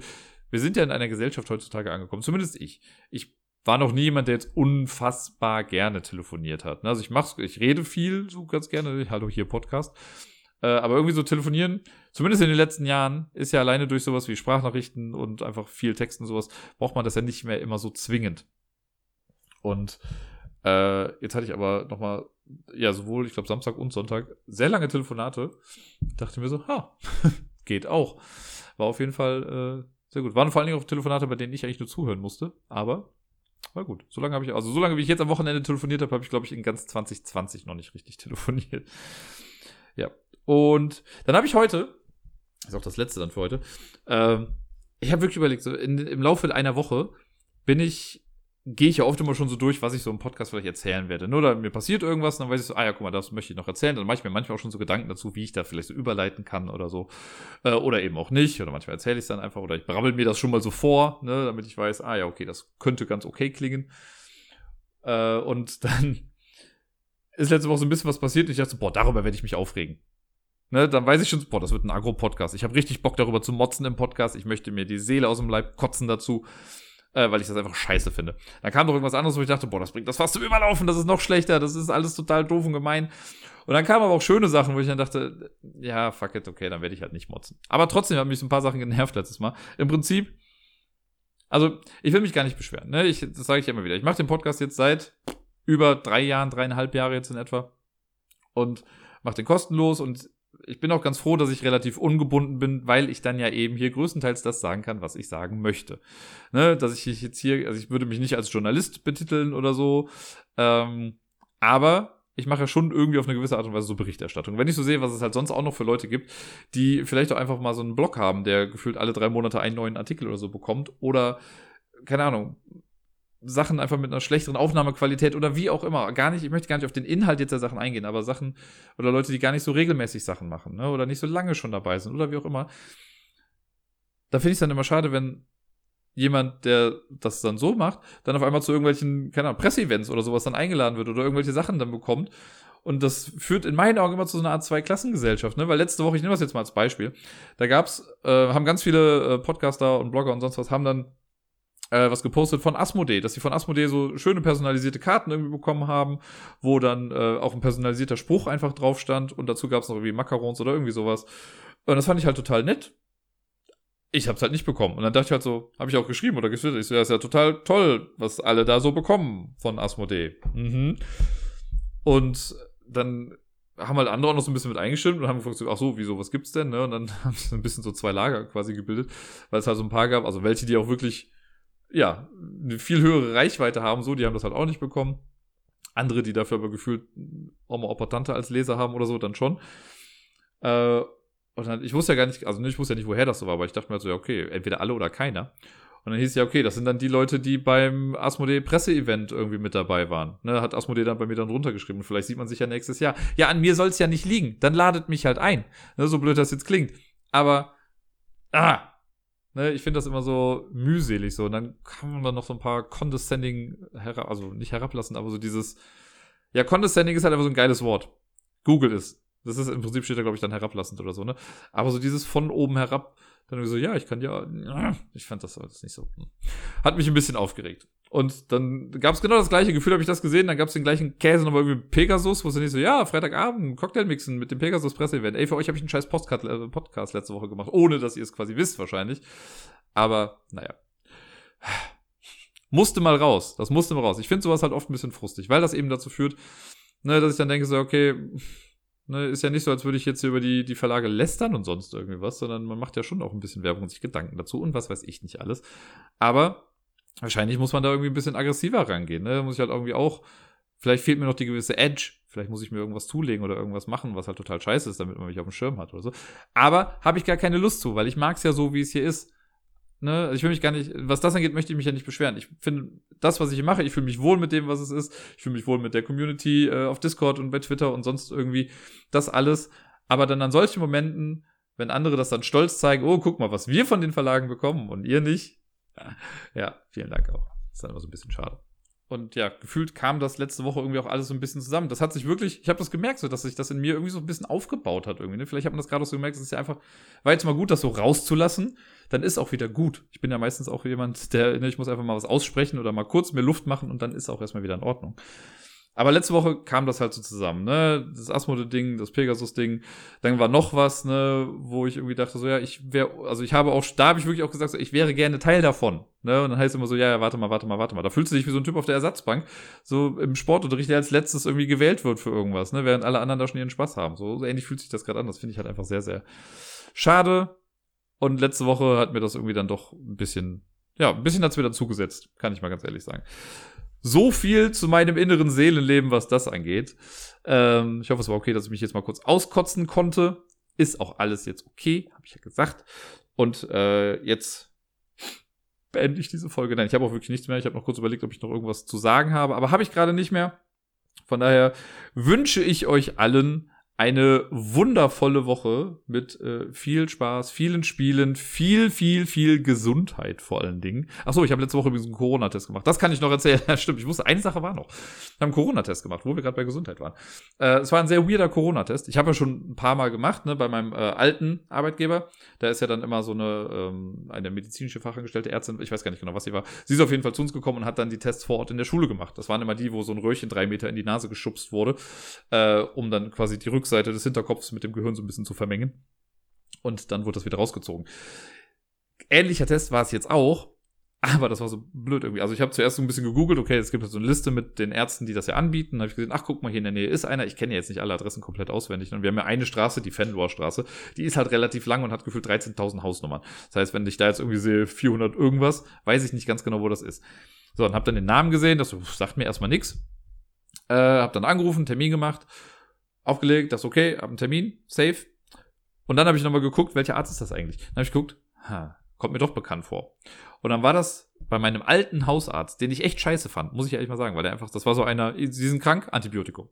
wir sind ja in einer Gesellschaft heutzutage angekommen, zumindest ich. Ich war noch nie jemand, der jetzt unfassbar gerne telefoniert hat. Also ich mach's, ich rede viel, so ganz gerne. Hallo hier Podcast. Äh, aber irgendwie so telefonieren, zumindest in den letzten Jahren, ist ja alleine durch sowas wie Sprachnachrichten und einfach viel Text und sowas, braucht man das ja nicht mehr immer so zwingend. Und äh, jetzt hatte ich aber nochmal, ja, sowohl, ich glaube, Samstag und Sonntag sehr lange Telefonate. Dachte mir so, ha, geht auch. War auf jeden Fall äh, sehr gut. Waren vor allen Dingen auch Telefonate, bei denen ich eigentlich nur zuhören musste, aber war gut. So lange habe ich, also so lange wie ich jetzt am Wochenende telefoniert habe, habe ich, glaube ich, in ganz 2020 noch nicht richtig telefoniert. Ja. Und dann habe ich heute, ist auch das letzte dann für heute, ähm, ich habe wirklich überlegt, so in, im Laufe einer Woche bin ich gehe ich ja oft immer schon so durch, was ich so im Podcast vielleicht erzählen werde. Nur da mir passiert irgendwas, dann weiß ich so, ah ja, guck mal, das möchte ich noch erzählen. Dann mache ich mir manchmal auch schon so Gedanken dazu, wie ich da vielleicht so überleiten kann oder so. Äh, oder eben auch nicht. Oder manchmal erzähle ich es dann einfach oder ich brabbel mir das schon mal so vor, ne, damit ich weiß, ah ja, okay, das könnte ganz okay klingen. Äh, und dann ist letzte Woche so ein bisschen was passiert und ich dachte so, boah, darüber werde ich mich aufregen. Ne, dann weiß ich schon, boah, das wird ein Agro-Podcast. Ich habe richtig Bock darüber zu motzen im Podcast. Ich möchte mir die Seele aus dem Leib kotzen dazu äh, weil ich das einfach scheiße finde. Da kam doch irgendwas anderes, wo ich dachte, boah, das bringt das fast zum Überlaufen, das ist noch schlechter, das ist alles total doof und gemein. Und dann kamen aber auch schöne Sachen, wo ich dann dachte, ja, fuck it, okay, dann werde ich halt nicht motzen. Aber trotzdem haben mich so ein paar Sachen genervt letztes Mal. Im Prinzip, also ich will mich gar nicht beschweren, ne? Ich, das sage ich immer wieder. Ich mache den Podcast jetzt seit über drei Jahren, dreieinhalb Jahre jetzt in etwa und mache den kostenlos und ich bin auch ganz froh, dass ich relativ ungebunden bin, weil ich dann ja eben hier größtenteils das sagen kann, was ich sagen möchte. Ne, dass ich jetzt hier, also ich würde mich nicht als Journalist betiteln oder so, ähm, aber ich mache ja schon irgendwie auf eine gewisse Art und Weise so Berichterstattung. Wenn ich so sehe, was es halt sonst auch noch für Leute gibt, die vielleicht auch einfach mal so einen Blog haben, der gefühlt alle drei Monate einen neuen Artikel oder so bekommt oder keine Ahnung, Sachen einfach mit einer schlechteren Aufnahmequalität oder wie auch immer. Gar nicht, ich möchte gar nicht auf den Inhalt jetzt der Sachen eingehen, aber Sachen oder Leute, die gar nicht so regelmäßig Sachen machen, ne, oder nicht so lange schon dabei sind oder wie auch immer. Da finde ich es dann immer schade, wenn jemand, der das dann so macht, dann auf einmal zu irgendwelchen, keine Ahnung, Presseevents oder sowas dann eingeladen wird oder irgendwelche Sachen dann bekommt. Und das führt in meinen Augen immer zu so einer Art Zweiklassengesellschaft, ne? Weil letzte Woche, ich nehme das jetzt mal als Beispiel, da gab's, äh, haben ganz viele äh, Podcaster und Blogger und sonst was, haben dann äh, was gepostet von Asmodee, dass sie von Asmodee so schöne personalisierte Karten irgendwie bekommen haben, wo dann äh, auch ein personalisierter Spruch einfach drauf stand und dazu gab es noch irgendwie Macarons oder irgendwie sowas. Und das fand ich halt total nett. Ich hab's halt nicht bekommen. Und dann dachte ich halt so, habe ich auch geschrieben oder getwittert, ich so, ja, ist ja total toll, was alle da so bekommen von Asmodee. Mhm. Und dann haben halt andere auch noch so ein bisschen mit eingestimmt und haben gefragt, ach so, wieso, was gibt's denn? Ne? Und dann haben sie ein bisschen so zwei Lager quasi gebildet, weil es halt so ein paar gab, also welche, die auch wirklich ja, eine viel höhere Reichweite haben, so, die haben das halt auch nicht bekommen. Andere, die dafür aber gefühlt auch mal Opportante als Leser haben oder so, dann schon. Äh, und dann, ich wusste ja gar nicht, also ich wusste ja nicht, woher das so war, aber ich dachte mir halt so, ja, okay, entweder alle oder keiner. Und dann hieß es ja, okay, das sind dann die Leute, die beim Asmodee Presseevent irgendwie mit dabei waren. Ne, hat Asmodee dann bei mir dann runtergeschrieben. Vielleicht sieht man sich ja nächstes Jahr. Ja, an mir soll es ja nicht liegen. Dann ladet mich halt ein. Ne, so blöd das jetzt klingt. Aber, ah, ne, ich finde das immer so mühselig so. Und dann kann man noch so ein paar condescending, herab, also nicht herablassen, aber so dieses, ja, condescending ist halt einfach so ein geiles Wort. Google ist. Das ist im Prinzip steht da, glaube ich, dann herablassend oder so, ne? Aber so dieses von oben herab, dann so, ja, ich kann ja, ich fand das alles nicht so. Hm. Hat mich ein bisschen aufgeregt. Und dann gab es genau das gleiche Gefühl, habe ich das gesehen. Dann gab es den gleichen Käse nochmal irgendwie Pegasus, wo es dann nicht so, ja, Freitagabend, Cocktail mixen mit dem Pegasus Presseevent. Ey, für euch habe ich einen scheiß Postcard, äh, Podcast letzte Woche gemacht, ohne dass ihr es quasi wisst wahrscheinlich. Aber, naja. Musste mal raus. Das musste mal raus. Ich finde sowas halt oft ein bisschen frustig, weil das eben dazu führt, ne, dass ich dann denke so, okay, Ne, ist ja nicht so, als würde ich jetzt über die, die Verlage lästern und sonst irgendwie was, sondern man macht ja schon auch ein bisschen Werbung und sich Gedanken dazu und was weiß ich nicht alles. Aber wahrscheinlich muss man da irgendwie ein bisschen aggressiver rangehen. Ne? Da muss ich halt irgendwie auch, vielleicht fehlt mir noch die gewisse Edge. Vielleicht muss ich mir irgendwas zulegen oder irgendwas machen, was halt total scheiße ist, damit man mich auf dem Schirm hat oder so. Aber habe ich gar keine Lust zu, weil ich mag es ja so, wie es hier ist. Ne? Also ich will mich gar nicht, was das angeht, möchte ich mich ja nicht beschweren. Ich finde, das, was ich hier mache, ich fühle mich wohl mit dem, was es ist. Ich fühle mich wohl mit der Community äh, auf Discord und bei Twitter und sonst irgendwie. Das alles. Aber dann an solchen Momenten, wenn andere das dann stolz zeigen, oh, guck mal, was wir von den Verlagen bekommen und ihr nicht. Ja, vielen Dank auch. Ist dann immer so ein bisschen schade. Und ja, gefühlt kam das letzte Woche irgendwie auch alles so ein bisschen zusammen. Das hat sich wirklich, ich habe das gemerkt, so dass sich das in mir irgendwie so ein bisschen aufgebaut hat irgendwie. Ne? Vielleicht hat man das gerade so gemerkt, es ist ja einfach, war jetzt mal gut, das so rauszulassen. Dann ist auch wieder gut. Ich bin ja meistens auch jemand, der, ne, ich muss einfach mal was aussprechen oder mal kurz mir Luft machen und dann ist auch erstmal wieder in Ordnung. Aber letzte Woche kam das halt so zusammen, ne? Das Asmode-Ding, das Pegasus-Ding. Dann war noch was, ne, wo ich irgendwie dachte, so, ja, ich wäre, also ich habe auch, da habe ich wirklich auch gesagt, so, ich wäre gerne Teil davon. Ne? Und dann heißt es immer so, ja, ja, warte mal, warte mal, warte mal. Da fühlst du dich wie so ein Typ auf der Ersatzbank, so im Sportunterricht, der als letztes irgendwie gewählt wird für irgendwas, ne? Während alle anderen da schon ihren Spaß haben. So, so ähnlich fühlt sich das gerade an. Das finde ich halt einfach sehr, sehr schade. Und letzte Woche hat mir das irgendwie dann doch ein bisschen, ja, ein bisschen hat's dann zugesetzt, kann ich mal ganz ehrlich sagen. So viel zu meinem inneren Seelenleben, was das angeht. Ähm, ich hoffe, es war okay, dass ich mich jetzt mal kurz auskotzen konnte. Ist auch alles jetzt okay, habe ich ja gesagt. Und äh, jetzt beende ich diese Folge. Nein, ich habe auch wirklich nichts mehr. Ich habe noch kurz überlegt, ob ich noch irgendwas zu sagen habe, aber habe ich gerade nicht mehr. Von daher wünsche ich euch allen eine wundervolle Woche mit äh, viel Spaß, vielen Spielen, viel, viel, viel Gesundheit vor allen Dingen. Achso, ich habe letzte Woche übrigens einen Corona-Test gemacht. Das kann ich noch erzählen. Ja, stimmt, ich wusste, eine Sache war noch. Wir haben einen Corona-Test gemacht, wo wir gerade bei Gesundheit waren. Äh, es war ein sehr weirder Corona-Test. Ich habe ja schon ein paar Mal gemacht, ne, bei meinem äh, alten Arbeitgeber. Da ist ja dann immer so eine, ähm, eine medizinische Fachangestellte Ärztin, ich weiß gar nicht genau, was sie war. Sie ist auf jeden Fall zu uns gekommen und hat dann die Tests vor Ort in der Schule gemacht. Das waren immer die, wo so ein Röhrchen drei Meter in die Nase geschubst wurde, äh, um dann quasi die Rückseite Rückseite des Hinterkopfs mit dem Gehirn so ein bisschen zu vermengen. Und dann wurde das wieder rausgezogen. Ähnlicher Test war es jetzt auch, aber das war so blöd irgendwie. Also ich habe zuerst so ein bisschen gegoogelt, okay, es gibt so eine Liste mit den Ärzten, die das ja anbieten. Dann habe ich gesehen, ach guck mal, hier in der Nähe ist einer. Ich kenne ja jetzt nicht alle Adressen komplett auswendig. Und wir haben ja eine Straße, die Fenloer Straße. Die ist halt relativ lang und hat gefühlt 13.000 Hausnummern. Das heißt, wenn ich da jetzt irgendwie sehe 400 irgendwas, weiß ich nicht ganz genau, wo das ist. So, und habe dann den Namen gesehen. Das sagt mir erstmal nichts. Äh, habe dann angerufen, Termin gemacht aufgelegt, das okay, hab einen Termin, safe. Und dann habe ich nochmal geguckt, welcher Arzt ist das eigentlich? Dann habe ich geguckt, ha, kommt mir doch bekannt vor. Und dann war das bei meinem alten Hausarzt, den ich echt scheiße fand, muss ich ehrlich mal sagen, weil der einfach, das war so einer, sie sind krank, Antibiotikum.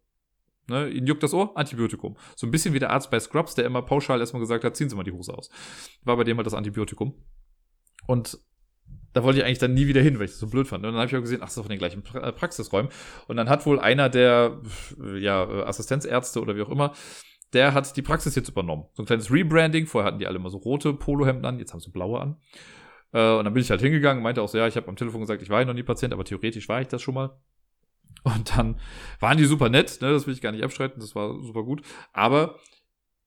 Ne, ihnen juckt das Ohr, Antibiotikum. So ein bisschen wie der Arzt bei Scrubs, der immer pauschal erstmal gesagt hat, ziehen Sie mal die Hose aus. War bei dem halt das Antibiotikum. Und da wollte ich eigentlich dann nie wieder hin, weil ich das so blöd fand. Und dann habe ich auch gesehen, ach, das ist in den gleichen pra äh, Praxisräumen. Und dann hat wohl einer der ja, äh, Assistenzärzte oder wie auch immer, der hat die Praxis jetzt übernommen. So ein kleines Rebranding. Vorher hatten die alle immer so rote Polohemden an, jetzt haben sie blaue an. Äh, und dann bin ich halt hingegangen, meinte auch so, ja, ich habe am Telefon gesagt, ich war ja noch nie Patient, aber theoretisch war ich das schon mal. Und dann waren die super nett, ne, das will ich gar nicht abstreiten, das war super gut. Aber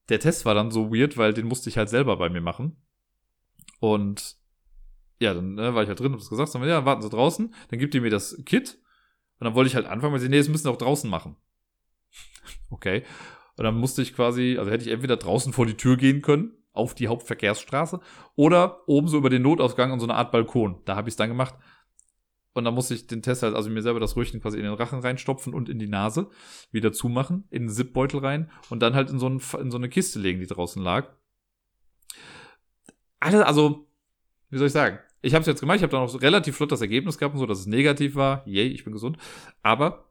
der Test war dann so weird, weil den musste ich halt selber bei mir machen. Und ja, dann ne, war ich halt drin, hab das gesagt, dann, ja, warten Sie draußen, dann gibt ihr mir das Kit. Und dann wollte ich halt anfangen, weil sie, nee, das müssen Sie auch draußen machen. okay. Und dann musste ich quasi, also hätte ich entweder draußen vor die Tür gehen können, auf die Hauptverkehrsstraße, oder oben so über den Notausgang und so eine Art Balkon. Da habe ich es dann gemacht. Und dann musste ich den Test halt, also mir selber das Röhrchen quasi in den Rachen reinstopfen und in die Nase, wieder zumachen, in den Zipbeutel rein und dann halt in so, ein, in so eine Kiste legen, die draußen lag. Alles, also, wie soll ich sagen? Ich habe es jetzt gemacht, ich habe dann auch relativ flott das Ergebnis gehabt und so, dass es negativ war. Yay, ich bin gesund. Aber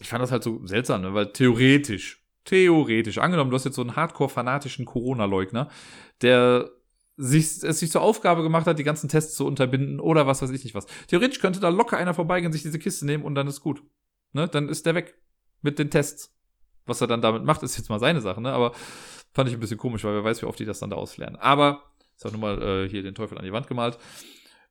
ich fand das halt so seltsam, ne? weil theoretisch, theoretisch, angenommen, du hast jetzt so einen hardcore-fanatischen Corona-Leugner, der sich, es sich zur Aufgabe gemacht hat, die ganzen Tests zu unterbinden oder was weiß ich nicht was. Theoretisch könnte da locker einer vorbeigehen, sich diese Kiste nehmen und dann ist gut. Ne? Dann ist der weg mit den Tests. Was er dann damit macht, ist jetzt mal seine Sache, ne? Aber fand ich ein bisschen komisch, weil wer weiß, wie oft die das dann da auslernen. Aber, sag nur mal äh, hier den Teufel an die Wand gemalt.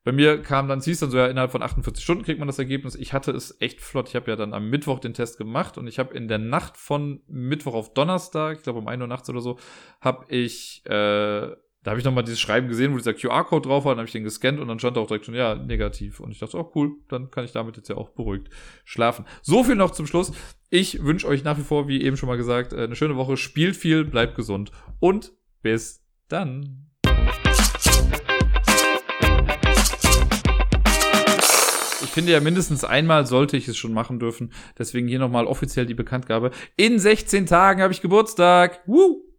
Bei mir kam dann, siehst dann so, ja, innerhalb von 48 Stunden kriegt man das Ergebnis. Ich hatte es echt flott. Ich habe ja dann am Mittwoch den Test gemacht und ich habe in der Nacht von Mittwoch auf Donnerstag, ich glaube um 1 Uhr nachts oder so, habe ich, äh, da habe ich nochmal dieses Schreiben gesehen, wo dieser QR-Code drauf war, dann habe ich den gescannt und dann stand da auch direkt schon, ja, negativ. Und ich dachte, oh cool, dann kann ich damit jetzt ja auch beruhigt schlafen. So viel noch zum Schluss. Ich wünsche euch nach wie vor, wie eben schon mal gesagt, äh, eine schöne Woche. Spielt viel, bleibt gesund und bis dann. Ich finde ja mindestens einmal sollte ich es schon machen dürfen. Deswegen hier nochmal offiziell die Bekanntgabe. In 16 Tagen habe ich Geburtstag. Woo!